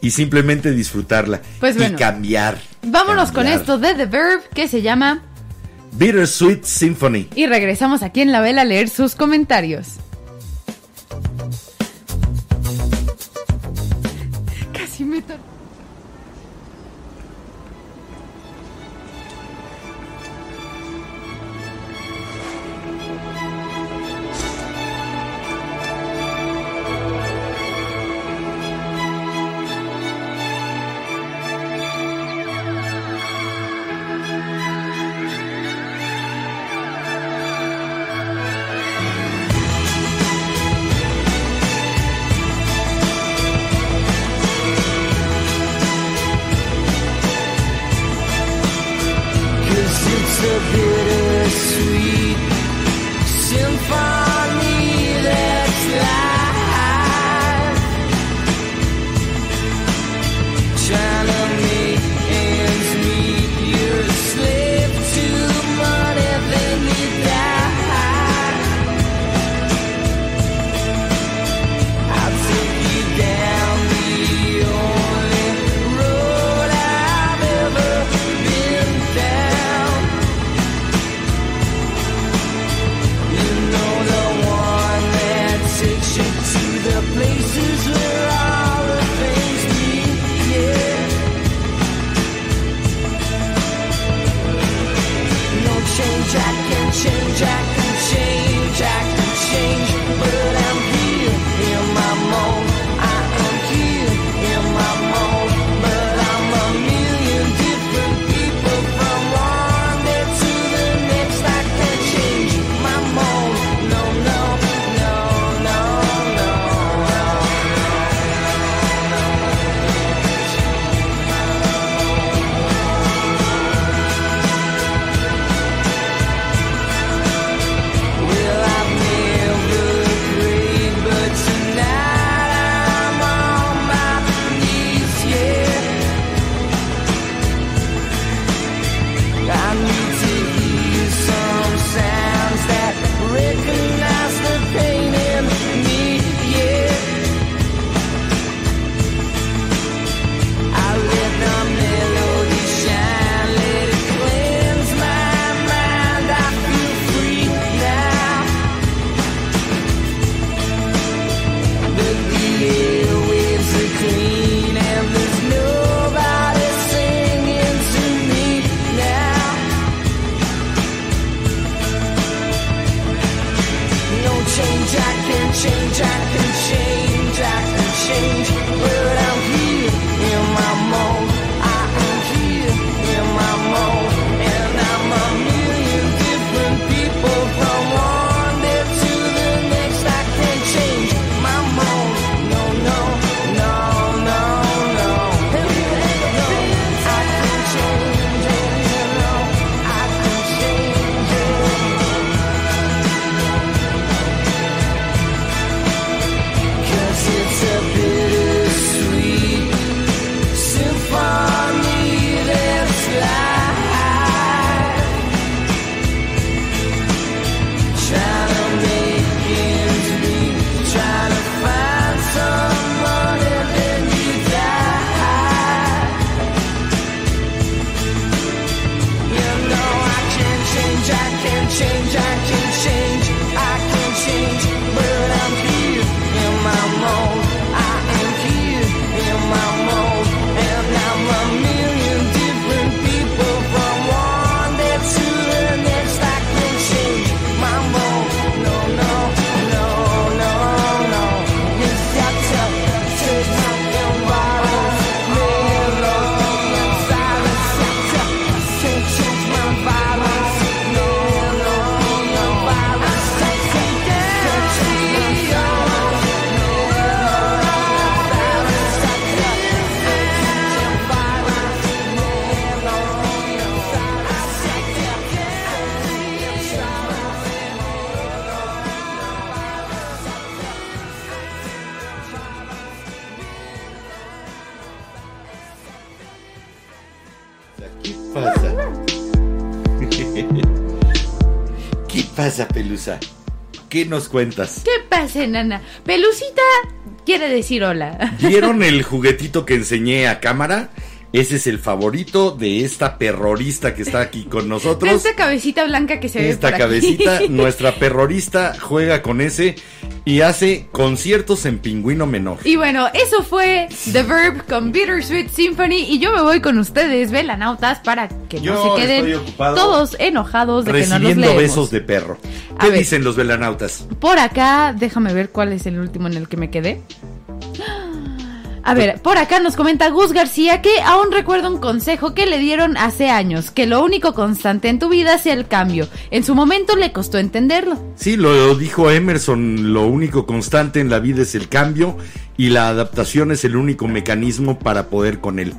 y simplemente disfrutarla Pues y cambiar. Vámonos con esto de The Verb que se llama Bittersweet Symphony. y regresamos aquí en la vela a leer sus comentarios. <laughs> Casi me ¿Qué nos cuentas? ¿Qué pasa, nana? Pelucita quiere decir hola. <laughs> ¿Vieron el juguetito que enseñé a cámara? Ese es el favorito de esta perrorista que está aquí con nosotros. Esta cabecita blanca que se ve Esta por aquí. cabecita, <laughs> nuestra perrorista juega con ese y hace conciertos en pingüino menor. Y bueno, eso fue The Verb con Bittersweet Symphony. Y yo me voy con ustedes, velanautas, para que Yo no se queden todos enojados de que no los leemos. besos de perro. A ¿Qué ver. dicen los velanautas? Por acá, déjame ver cuál es el último en el que me quedé. A ver, por acá nos comenta Gus García que aún recuerda un consejo que le dieron hace años, que lo único constante en tu vida sea el cambio. En su momento le costó entenderlo. Sí, lo dijo Emerson, lo único constante en la vida es el cambio y la adaptación es el único mecanismo para poder con él.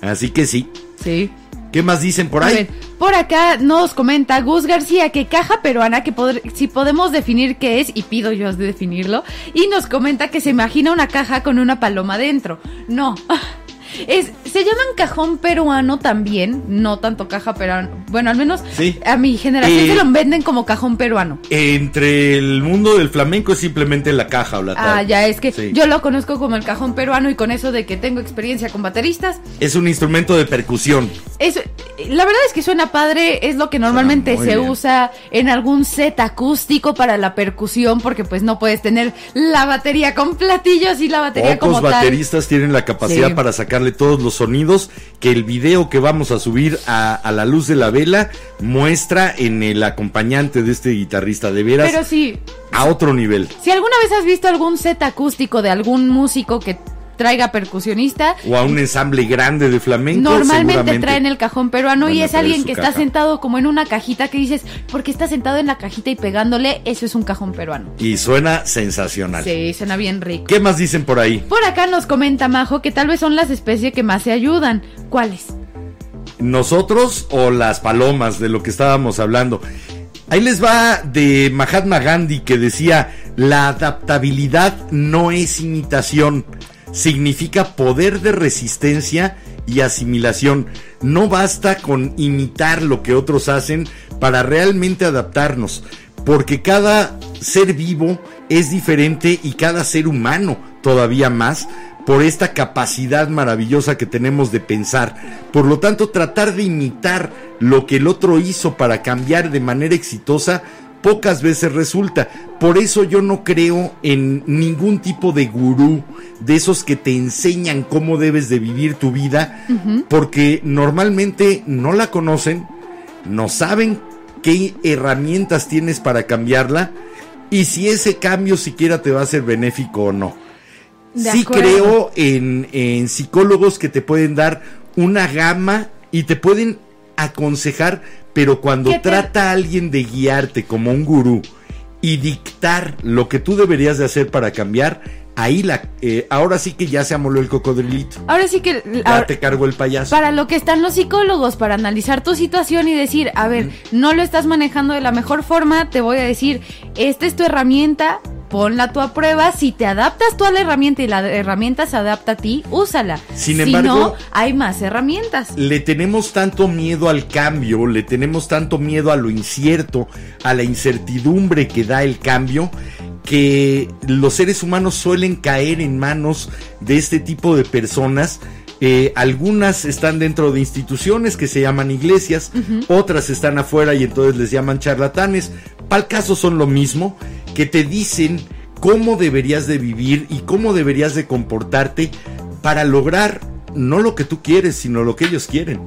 Así que sí. Sí. ¿Qué más dicen por A ahí? ver, por acá nos comenta Gus García que caja peruana, que pod- si podemos definir qué es, y pido yo de definirlo, y nos comenta que se imagina una caja con una paloma dentro. No. <laughs> Es, se llaman cajón peruano también, no tanto caja peruano. Bueno, al menos Sí. a mi generación Eh, se lo venden como cajón peruano. Entre el mundo del flamenco es simplemente la caja o la Ah, tabla. ya, es que Sí. yo lo conozco como el cajón peruano y con eso de que tengo experiencia con bateristas, Es un instrumento de percusión. Eso, la verdad es que suena padre, es lo que normalmente se bien. usa en algún set acústico para la percusión, porque pues no puedes tener la batería con platillos y la batería Pocos como tal. bateristas tienen la capacidad Sí. para sacarle todos los sonidos que el video que vamos a subir a, a la luz de la vela muestra en el acompañante de este guitarrista. De veras, Pero sí, a otro nivel. si alguna vez has visto algún set acústico de algún músico que traiga percusionista, O a un ensamble grande de flamenco. Normalmente traen el cajón peruano y es alguien que caja. está sentado como en una cajita que dices, ¿por qué está sentado en la cajita y pegándole? Eso es un cajón peruano. Y suena sensacional. Sí, suena bien rico. ¿Qué más dicen por ahí? Por acá nos comenta Majo que tal vez son las especies que más se ayudan. ¿Cuáles? nosotros o las palomas de lo que estábamos hablando. Ahí les va de Mahatma Gandhi que decía, la adaptabilidad no es imitación, significa poder de resistencia y asimilación. No basta con imitar lo que otros hacen para realmente adaptarnos, porque cada ser vivo es diferente y cada ser humano todavía más por esta capacidad maravillosa que tenemos de pensar. Por lo tanto, tratar de imitar lo que el otro hizo para cambiar de manera exitosa pocas veces resulta. Por eso yo no creo en ningún tipo de gurú de esos que te enseñan cómo debes de vivir tu vida, porque normalmente no la conocen, no saben qué herramientas tienes para cambiarla y si ese cambio siquiera te va a ser benéfico o no. De sí acuerdo. creo en, en psicólogos que te pueden dar una gama y te pueden aconsejar, pero cuando ¿Qué te- trata a alguien de guiarte como un gurú y dictar lo que tú deberías de hacer para cambiar, ahí la, eh, ahora sí que ya se amoló el cocodrilito. Ahora sí que... Ya ahora- te cargo el payaso. Para lo que están los psicólogos, para analizar tu situación y decir, a ver, no lo estás manejando de la mejor forma, te voy a decir, esta es tu herramienta, ponla tú a prueba, si te adaptas tú a la herramienta y la herramienta se adapta a ti, úsala. Sin si embargo- no, hay más herramientas. le tenemos tanto miedo al cambio, le tenemos tanto miedo a lo incierto, a la incertidumbre que da el cambio, que los seres humanos suelen caer en manos de este tipo de personas. Eh, algunas están dentro de instituciones que se llaman iglesias, otras están afuera y entonces les llaman charlatanes. Para el caso son lo mismo, que te dicen cómo deberías de vivir y cómo deberías de comportarte para lograr no lo que tú quieres, sino lo que ellos quieren.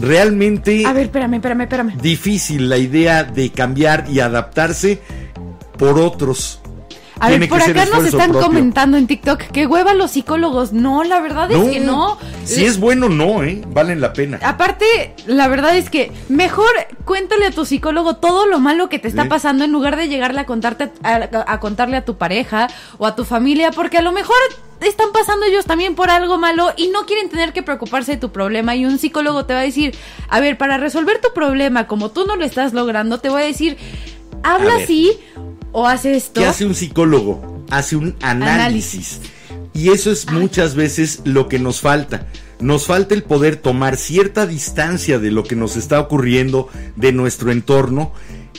Realmente A ver, espérame, espérame, espérame. difícil la idea de cambiar y adaptarse por otros. A ver, por acá nos están propio. comentando en TikTok que hueva los psicólogos. No, la verdad es que no. Si es bueno, no, ¿eh? Valen la pena. Aparte, la verdad es que mejor cuéntale a tu psicólogo todo lo malo que te está pasando en lugar de llegarle a contarte a, a contarle a tu pareja o a tu familia, porque a lo mejor están pasando ellos también por algo malo y no quieren tener que preocuparse de tu problema y un psicólogo te va a decir, a ver, para resolver tu problema como tú no lo estás logrando, te voy a decir, habla así o haz esto. ¿Qué hace un psicólogo? Hace un análisis. Y eso es muchas veces lo que nos falta. Nos falta el poder tomar cierta distancia de lo que nos está ocurriendo, de nuestro entorno,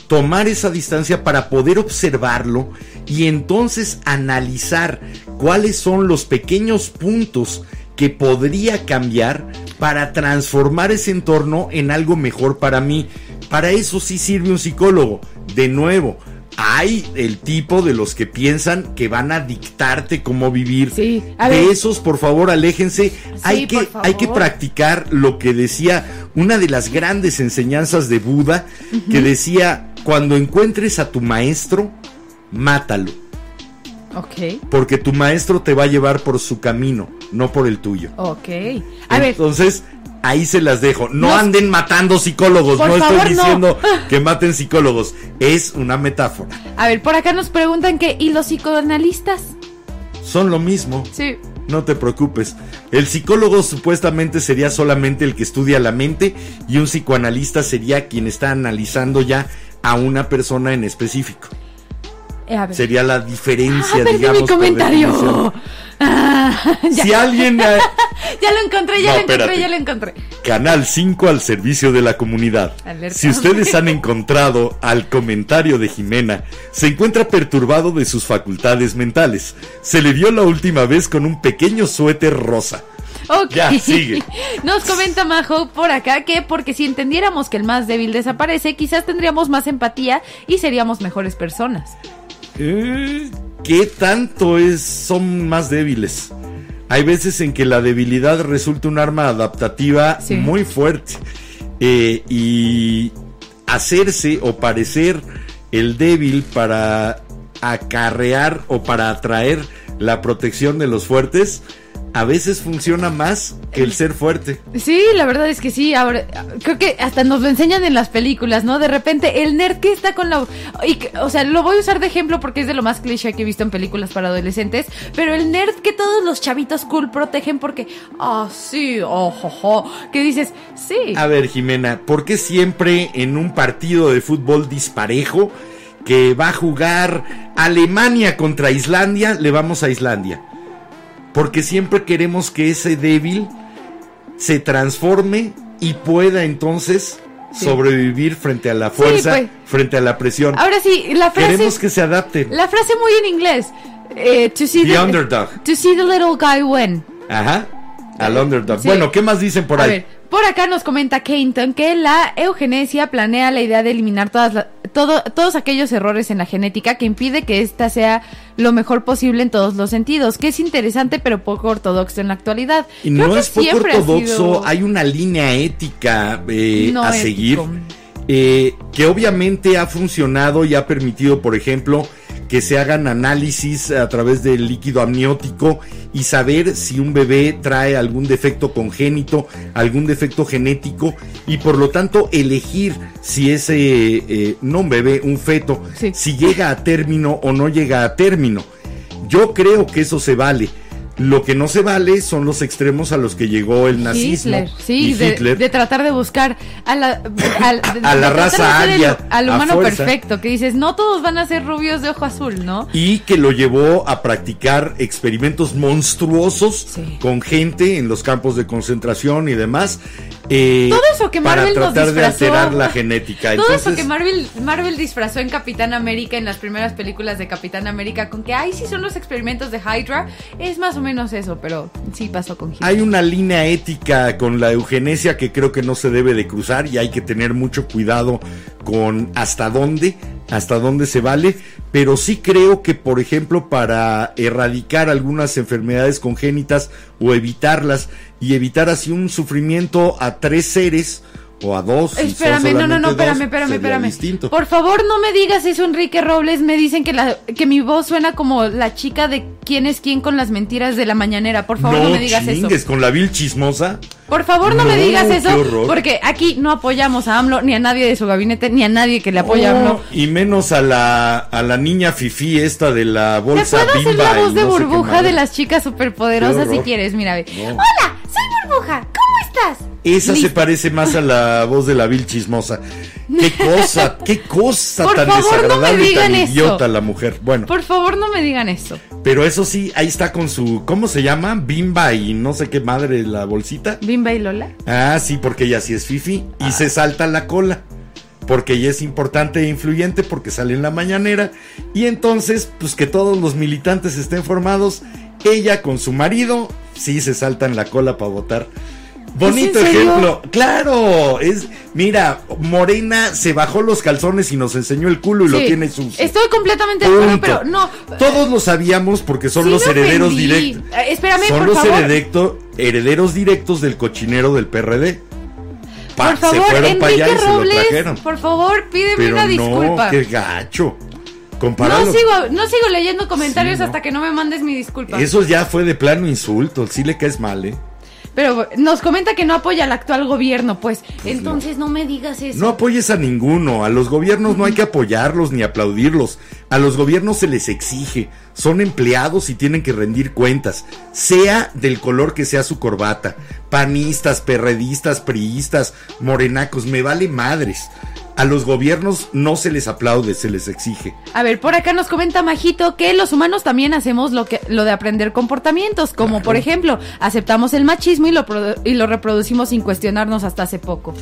tomar esa distancia para poder observarlo y entonces analizar cuáles son los pequeños puntos que podría cambiar para transformar ese entorno en algo mejor para mí. Para eso sí sirve un psicólogo. De nuevo, hay el tipo de los que piensan que van a dictarte cómo vivir. Sí, a de ver. esos, por favor, aléjense. hay, que, hay que practicar lo que decía una de las grandes enseñanzas de Buda, que decía, cuando encuentres a tu maestro, mátalo, Ok, porque tu maestro te va a llevar por su camino, no por el tuyo. ok. A ver, Entonces, ahí se las dejo. No, anden matando psicólogos. Por no favor, estoy no. diciendo <laughs> que maten psicólogos. Es una metáfora. a ver, por acá nos preguntan que, ¿y los psicoanalistas? Son lo mismo. Sí. No te preocupes. El psicólogo supuestamente sería solamente el que estudia la mente y un psicoanalista sería quien está analizando ya a una persona en específico. Eh. Sería la diferencia, Ah, digamos. mi comentario. Ah, <laughs> Si alguien... <laughs> ya lo encontré, ya No, lo encontré, espérate. ya lo encontré. Canal 5 al servicio de la comunidad. Alerta. Si ustedes <laughs> han encontrado al comentario de Jimena, se encuentra perturbado de sus facultades mentales. Se le vio la última vez con un pequeño suéter rosa. Ok. Ya, sigue. Nos comenta Majo por acá que porque si entendiéramos que el más débil desaparece, quizás tendríamos más empatía y seríamos mejores personas. ¿Qué tanto es, son más débiles? Hay veces en que la debilidad resulta un arma adaptativa Sí. muy fuerte. Eh, y hacerse o parecer el débil para acarrear o para atraer la protección de los fuertes, a veces funciona más que el ser fuerte. Sí, la verdad es que sí. Ahora, creo que hasta nos lo enseñan en las películas, ¿no? De repente, el nerd que está con la. y o sea, lo voy a usar de ejemplo porque es de lo más cliché que he visto en películas para adolescentes. Pero el nerd que todos los chavitos cool protegen porque. Ah, sí, ojo, Que dices, sí. A ver, Jimena, ¿por qué siempre en un partido de fútbol disparejo que va a jugar Alemania contra Islandia, le vamos a Islandia? Porque siempre queremos que ese débil se transforme y pueda entonces Sí. sobrevivir frente a la fuerza, pues. frente a la presión. Ahora sí, la frase. Queremos que se adapten. La frase muy en inglés. Eh, to see The underdog. To see the little guy win. Ajá. Al underdog. Sí. Bueno, ¿qué más dicen por A ahí? ver, por acá nos comenta Keynton que la eugenesia planea la idea de eliminar todas la- todo, todos aquellos errores en la genética que impide que ésta sea lo mejor posible en todos los sentidos, que es interesante pero poco ortodoxo en la actualidad. Y Creo no que es poco ortodoxo, sido hay una línea ética eh, no a ético. seguir. eh, que obviamente ha funcionado y ha permitido, por ejemplo, que se hagan análisis a través del líquido amniótico y saber si un bebé trae algún defecto congénito, algún defecto genético y por lo tanto elegir si ese, eh, no un bebé, un feto, Sí. si llega a término o no llega a término. Yo creo que eso se vale. Lo que no se vale son los extremos a los que llegó el nazismo Hitler, sí, y de, Hitler. de tratar de buscar a la, al- <laughs> de- A la de raza de el- aria, al a humano perfecto, que dices, no todos van a ser rubios de ojo azul, ¿no? y que lo llevó a practicar experimentos monstruosos Sí. con gente en los campos de concentración y demás. eh, Todo eso que para Marvel nos tratar de disfrazó. alterar la genética. Todo eso que Marvel, Marvel disfrazó en Capitán América, en las primeras películas de Capitán América, con que, ay, sí son los experimentos de Hydra, es más o menos eso, pero sí pasó con Hitler. Hay una línea ética con la eugenesia que creo que no se debe de cruzar y hay que tener mucho cuidado con hasta dónde, hasta dónde se vale, pero sí creo que por ejemplo para erradicar algunas enfermedades congénitas o evitarlas y evitar así un sufrimiento a tres seres o a dos. Espérame, no, no, no, espérame, espérame, espérame. distinto. Por favor, no me digas eso, Enrique Robles. Me dicen que, la, que mi voz suena como la chica de quién es quién con las mentiras de la mañanera. Por favor, no, me digas chingues, eso. con la vil chismosa. Por favor, no, me digas eso. Porque aquí no apoyamos a AMLO, ni a nadie de su gabinete, ni a nadie que le apoya a AMLO. Oh, y menos a la, a la niña Fifi esta de la ¿Te bolsa puedo hacer la voz de no burbuja de las chicas superpoderosas si quieres? Mira, ve. Hola, soy burbuja. ¿Cómo Esa se parece más a la voz de la vil chismosa. Qué <laughs> cosa, qué cosa Por tan favor, no me desagradable y digan tan eso. idiota la mujer. Bueno, Por favor, no me digan eso. pero eso sí, ahí está con su, ¿cómo se llama? Bimba y no sé qué madre la bolsita. Bimba y Lola. Ah, sí, porque ella sí es fifi Ah. y se salta la cola. Porque ella es importante e influyente porque sale en la mañanera. Y entonces, pues que todos los militantes estén formados. Ella con su marido, sí se saltan la cola para votar. Bonito ejemplo. Claro, es, mira, Morena se bajó los calzones y nos enseñó el culo y lo tiene sucio. Estoy completamente de acuerdo, pero no. Todos lo sabíamos porque son Sí los herederos directos. Eh, espérame, son por los favor. heredecto- herederos directos del cochinero del PRD. Pa, por favor, se fueron para allá y se lo trajeron. por favor, pídeme Pero una no, disculpa. qué gacho. No sigo, no sigo leyendo comentarios Sí, no. hasta que no me mandes mi disculpa. Eso ya fue de plano insulto. Sí le caes mal, ¿eh? Pero nos comenta que no apoya al actual gobierno, pues. Entonces no. me digas eso. No apoyes a ninguno. A los gobiernos no hay que apoyarlos ni aplaudirlos. A los gobiernos se les exige. Son empleados y tienen que rendir cuentas. Sea del color que sea su corbata. Panistas, perredistas, priistas, morenacos. Me vale madres. A los gobiernos no se les aplaude, se les exige. A ver, por acá nos comenta Majito que los humanos también hacemos lo que lo de aprender comportamientos, como por ejemplo, aceptamos el machismo y lo y lo reproducimos sin cuestionarnos hasta hace poco.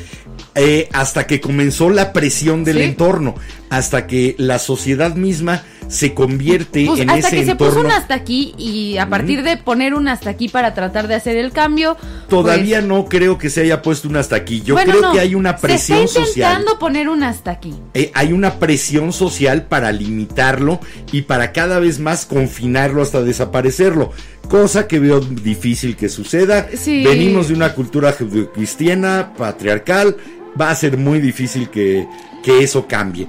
Eh, hasta que comenzó la presión del Sí. entorno, hasta que la sociedad misma se convierte Pues en hasta ese que se puso un hasta aquí y a partir de poner un hasta aquí para tratar de hacer el cambio. Todavía pues, no creo que se haya puesto un hasta aquí. Yo bueno, creo no, que hay una presión Se está social. intentando poner un hasta aquí. Eh, hay una presión social para limitarlo y para cada vez más confinarlo hasta desaparecerlo. Cosa que veo difícil que suceda. Sí. Venimos de una cultura cristiana, patriarcal. Va a ser muy difícil que, que eso cambie.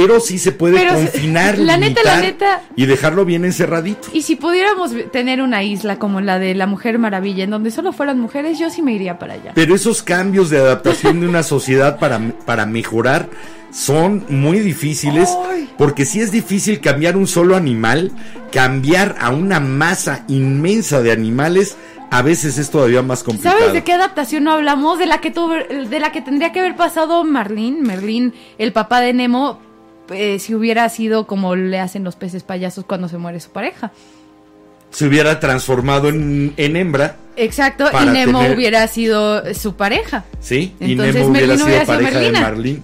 Pero sí se puede Pero, confinar, la neta, la limitar neta- y dejarlo bien encerradito. Y si pudiéramos tener una isla como la de la Mujer Maravilla, en donde solo fueran mujeres, yo sí me iría para allá. Pero esos cambios de adaptación de una sociedad para, para mejorar son muy difíciles porque si es difícil cambiar un solo animal, cambiar a una masa inmensa de animales a veces es todavía más complicado. ¿Sabes de qué adaptación no hablamos? De la que tuvo, de la que tendría que haber pasado Marlene, Merlín, el papá de Nemo, eh, si hubiera sido como le hacen los peces payasos cuando se muere su pareja. Se hubiera transformado en, en hembra, Exacto, y Nemo tener- hubiera sido su pareja. ¿sí? Entonces, y Nemo hubiera sido hubiera sido pareja de. Marlene.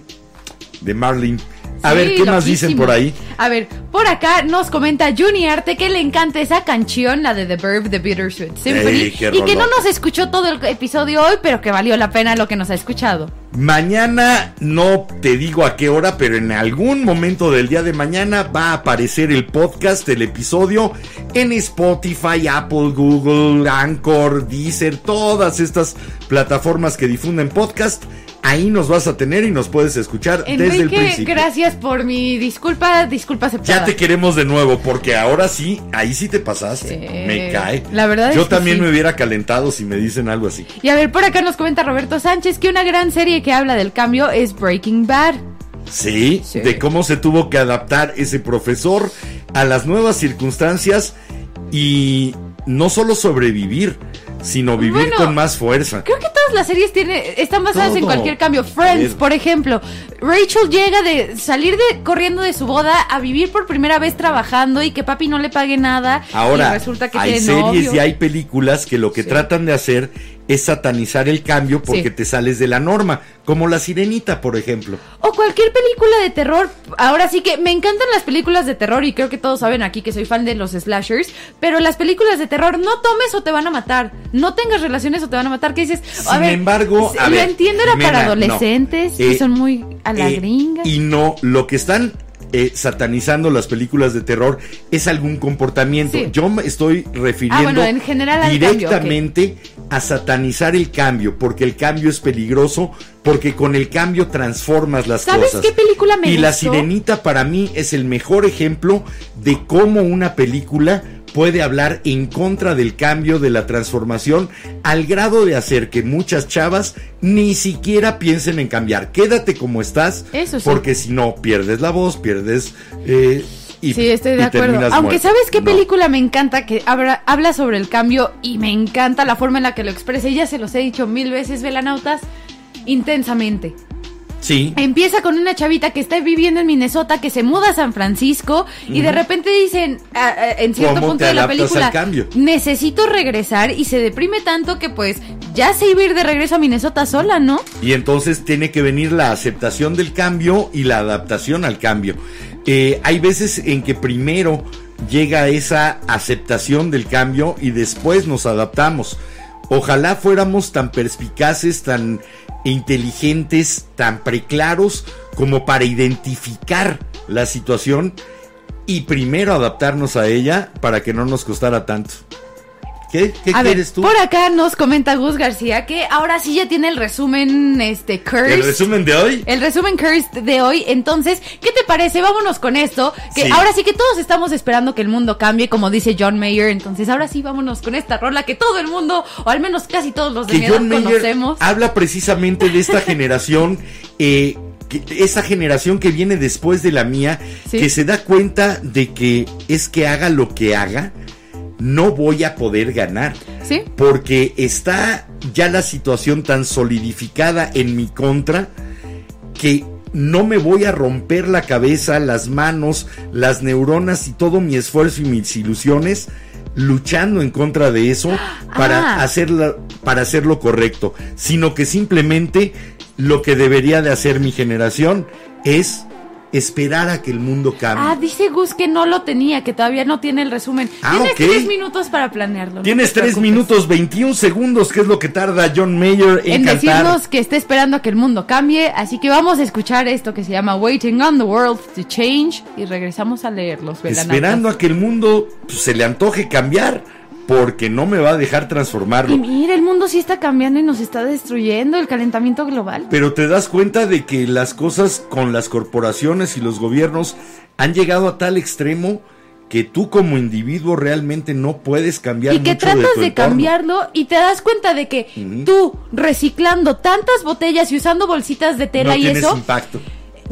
De Marlene. A ver, ¿qué más dicen por ahí? A ver, por acá nos comenta Juni Arte que le encanta esa canción, la de The Verb de Bittersweet Symphony, Ey, y que no nos escuchó todo el episodio hoy, pero que valió la pena lo que nos ha escuchado. Mañana, no te digo a qué hora, pero en algún momento del día de mañana va a aparecer el podcast, el episodio en Spotify, Apple, Google, Anchor, Deezer, todas estas plataformas que difunden podcast. Ahí nos vas a tener y nos puedes escuchar desde el principio. gracias por mi disculpa, disculpa aceptada. Ya te queremos de nuevo, porque ahora sí, ahí sí te pasaste. Sí. Me cae. La verdad Yo es que también sí. me hubiera calentado si me dicen algo así. Y a ver, por acá nos comenta Roberto Sánchez que una gran serie que habla del cambio es Breaking Bad. Sí, Sí. de cómo se tuvo que adaptar ese profesor a las nuevas circunstancias y no solo sobrevivir, sino vivir Bueno, con más fuerza. Creo que todas las series tiene, están basadas en cualquier cambio. Friends, por ejemplo. Rachel llega de salir de corriendo de su boda a vivir por primera vez trabajando y que papi no le pague nada. Ahora, y resulta que hay tiene series novio. y hay películas que lo que Sí. tratan de hacer es satanizar el cambio porque Sí. te sales de la norma, como La Sirenita, por ejemplo. O cualquier película de terror. Ahora sí que me encantan las películas de terror y creo que todos saben aquí que soy fan de los slashers. Pero las películas de terror, no tomes o te van a matar. No tengas relaciones o te van a matar. ¿Qué dices? A Sin ver, embargo, a lo ver, entiendo, era para adolescentes y Eh, son muy a la Eh, gringa. Y no, lo que están eh, satanizando las películas de terror es algún comportamiento. Sí. Yo me estoy refiriendo Ah, bueno, en general al directamente a satanizar el cambio, porque el cambio es peligroso, porque con el cambio transformas las ¿Sabes cosas. qué película me Y La? Sirenita para mí es el mejor ejemplo de cómo una película puede hablar en contra del cambio, de la transformación, al grado de hacer que muchas chavas ni siquiera piensen en cambiar. Quédate como estás, Eso sí. porque si no, pierdes la voz, pierdes... eh, y, Sí, estoy de acuerdo. Aunque muerto. sabes qué No. película me encanta que habla, habla sobre el cambio y me encanta la forma en la que lo expresa. Y ya se los he dicho mil veces, velanautas, intensamente. Sí, Empieza con una chavita que está viviendo en Minnesota, que se muda a San Francisco y de repente dicen, en cierto ¿Cómo punto de la película, necesito regresar y se deprime tanto que pues ya se iba a ir de regreso a Minnesota sola, ¿no? Y entonces tiene que venir la aceptación del cambio y la adaptación al cambio. Eh, hay veces en que primero llega esa aceptación del cambio y después nos adaptamos. Ojalá fuéramos tan perspicaces, tan inteligentes, tan preclaros como para identificar la situación y primero adaptarnos a ella para que no nos costara tanto. ¿Qué, ¿Qué a ver, tú? por acá nos comenta Gus García que ahora sí ya tiene el resumen, este, Cursed. ¿El resumen de hoy? El resumen Cursed de hoy. Entonces, ¿qué te parece? Vámonos con esto. Que Sí. ahora sí que todos estamos esperando que el mundo cambie, como dice John Mayer. Entonces, ahora sí, vámonos con esta rola que todo el mundo, o al menos casi todos los de mi que edad John Mayer conocemos. habla precisamente de esta <laughs> generación, eh, esa generación que viene después de la mía, Sí. que se da cuenta de que es que haga lo que haga, no voy a poder ganar. ¿Sí? Porque está ya la situación tan solidificada en mi contra que no me voy a romper la cabeza, las manos, las neuronas y todo mi esfuerzo y mis ilusiones luchando en contra de eso para Ah. hacerla, para hacer lo correcto, sino que simplemente lo que debería de hacer mi generación es esperar a que el mundo cambie. Ah, dice Gus que no lo tenía, que todavía no tiene el resumen. Ah, Tienes tres minutos para planearlo. no Tienes te 3 preocupes. minutos 21 segundos, que es lo que tarda John Mayer en, En cantar. decirnos que está esperando a que el mundo cambie, así que vamos a escuchar esto que se llama Waiting on the World to Change y regresamos a leer los velanautas. Esperando a que el mundo pues, se le antoje cambiar, porque no me va a dejar transformarlo. Y mira, el mundo sí está cambiando y nos está destruyendo el calentamiento global. Pero te das cuenta de que las cosas con las corporaciones y los gobiernos han llegado a tal extremo que tú como individuo realmente no puedes cambiar Y que mucho de tratas tu de, entorno. cambiarlo y te das cuenta de que tú reciclando tantas botellas y usando bolsitas de tela no y tienes eso, impacto.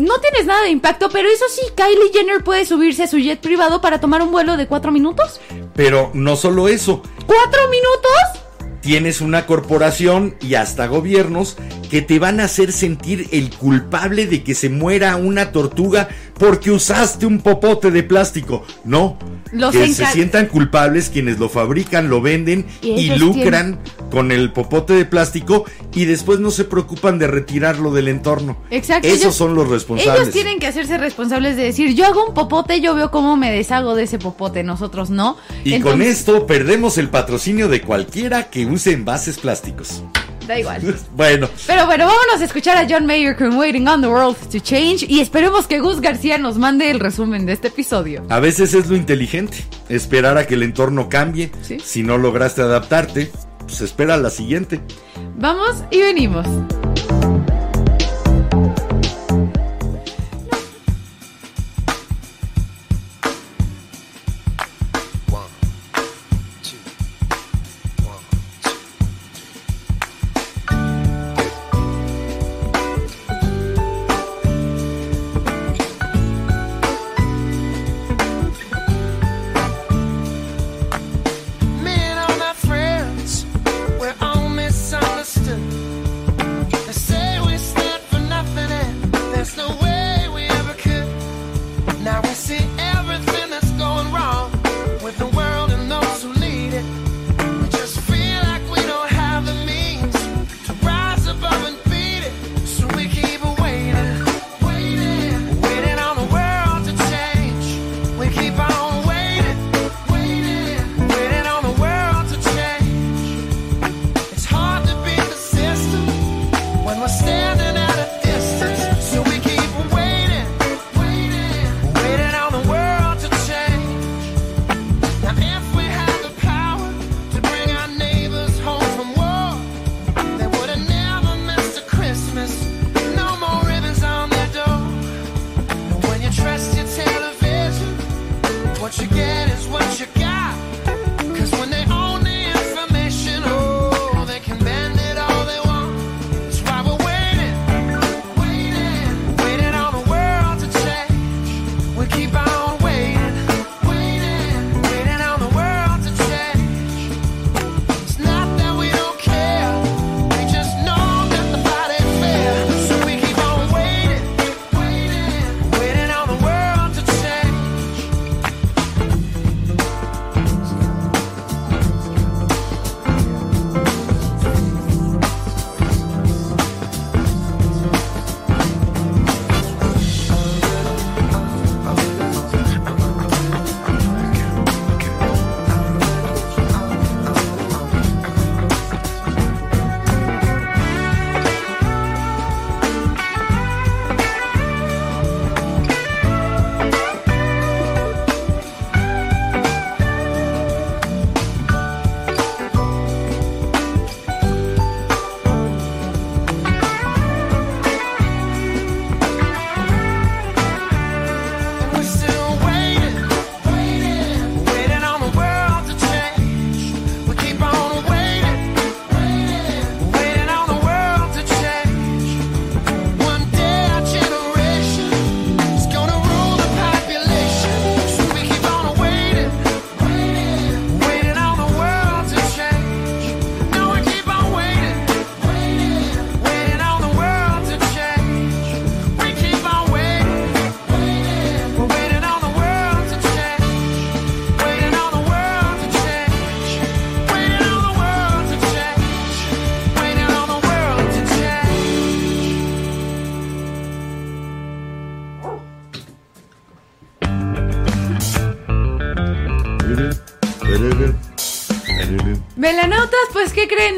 No tienes nada de impacto, pero eso sí, Kylie Jenner puede subirse a su jet privado para tomar un vuelo de cuatro minutos. Pero no solo eso, ¿Cuatro minutos? tienes una corporación y hasta gobiernos que te van a hacer sentir el culpable de que se muera una tortuga porque usaste un popote de plástico. No, Los que se sientan culpables quienes lo fabrican, lo venden Y lucran con el popote de plástico y después no se preocupan de retirarlo del entorno. Exacto. Esos ellos- son los responsables. Ellos tienen que hacerse responsables de decir, yo hago un popote, yo veo cómo me deshago de ese popote, nosotros no. Y con esto perdemos el patrocinio de cualquiera que use envases plásticos. Da igual. <laughs> Bueno, Pero bueno, vámonos a escuchar a John Mayer con Waiting on the World to Change y esperemos que Gus García nos mande el resumen de este episodio. A veces es lo inteligente, esperar a que el entorno cambie. Sí. Si no lograste adaptarte, pues espera a la siguiente. Vamos y venimos.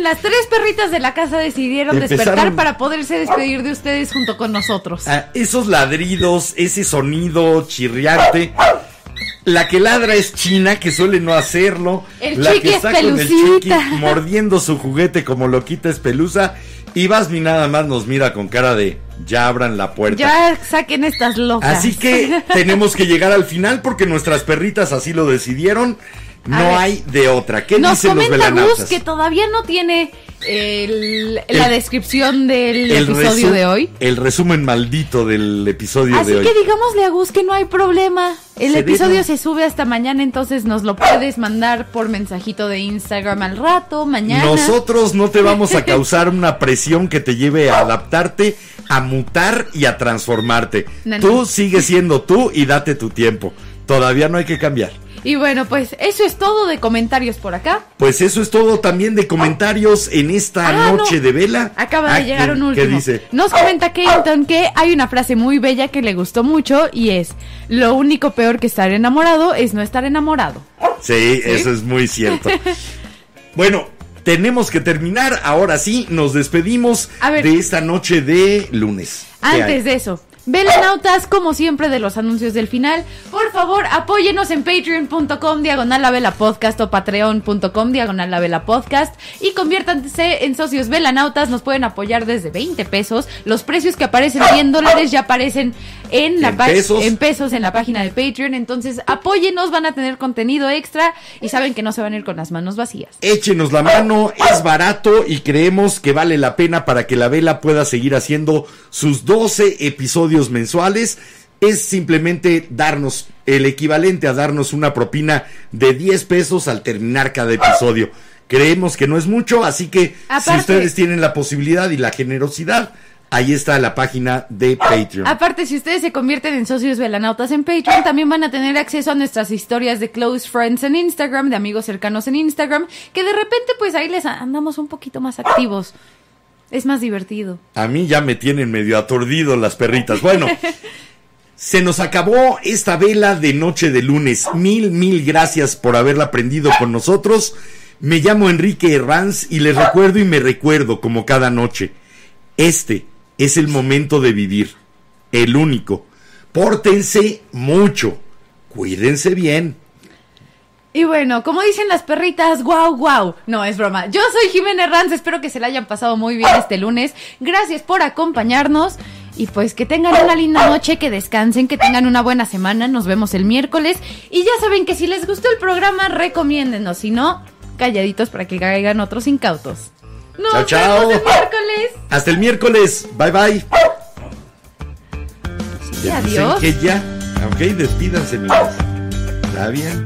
Las tres perritas de la casa decidieron despertar para poderse despedir de ustedes junto con nosotros. Ah, esos ladridos, ese sonido chirriante. La que ladra es China, que suele no hacerlo. El la que es está con el chiqui <laughs> mordiendo su juguete como loquita es pelusa. Y Basmi nada más nos mira con cara de ya abran la puerta. Ya saquen estas locas. Así que <laughs> tenemos que llegar al final porque nuestras perritas así lo decidieron. No ver. hay de otra. ¿Qué Nos dicen los comenta Gus velanautas? que todavía no tiene el- la El- descripción del El episodio de hoy. El resumen maldito del episodio Así de hoy. que digámosle a Gus que no hay problema. El Se episodio se sube hasta mañana, entonces nos lo puedes mandar por mensajito de Instagram al rato, mañana. Nosotros no te vamos a <laughs> causar una presión que te lleve a adaptarte, a mutar y a transformarte. No, no. Tú sigues siendo tú y date tu tiempo. Todavía no hay que cambiar. Y bueno, pues eso es todo de comentarios por acá. Pues eso es todo también de comentarios en esta Ah, noche no. de vela. Acaba Ah, de llegar ¿qué- un último. ¿Qué dice? Nos comenta Kenton que hay una frase muy bella que le gustó mucho y es: Lo único peor que estar enamorado es no estar enamorado. Sí, eso es muy cierto. <laughs> bueno, tenemos que terminar. Ahora sí, nos despedimos ver. de esta noche de lunes. Antes de eso, velanautas, como siempre, de los anuncios del final, por favor, apóyenos en patreon.com diagonal la vela podcast o patreon.com diagonal la vela podcast y conviértanse en socios velanautas. Nos pueden apoyar desde 20 pesos. Los precios que aparecen 100 dólares ya aparecen en la En en pesos en la página de Patreon. Entonces, apóyenos, van a tener contenido extra y saben que no se van a ir con las manos vacías. Échenos la mano, es barato y creemos que vale la pena para que la vela pueda seguir haciendo sus 12 episodios mensuales. Es simplemente darnos el equivalente a darnos una propina de 10 pesos al terminar cada episodio. Creemos que no es mucho, así que si ustedes tienen la posibilidad y la generosidad, ahí está la página de Patreon. Aparte, si ustedes se convierten en socios velanautas en Patreon, también van a tener acceso a nuestras historias de close friends en Instagram, de amigos cercanos en Instagram, que de repente pues ahí les andamos un poquito más activos. Es más divertido. A mí ya me tienen medio aturdido las perritas. Bueno, <laughs> se nos acabó esta vela de noche de lunes. Mil, mil gracias por haberla aprendido con nosotros. Me llamo Enrique Herranz y les recuerdo y me recuerdo como cada noche. Este es el momento de vivir. El único. Pórtense mucho. Cuídense bien. Y bueno, como dicen las perritas, wow, wow. No, es broma. Yo soy Jimena Ranz, espero que se la hayan pasado muy bien este lunes. Gracias por acompañarnos. Y pues que tengan una linda noche, que descansen, que tengan una buena semana. Nos vemos el miércoles. Y ya saben que si les gustó el programa, recomiéndenos. Si no, calladitos para que caigan otros incautos. Nos Chao, chao. vemos el miércoles. Hasta el miércoles. Bye bye. Dicen adiós. que ya. Ok, despídanse. Está bien.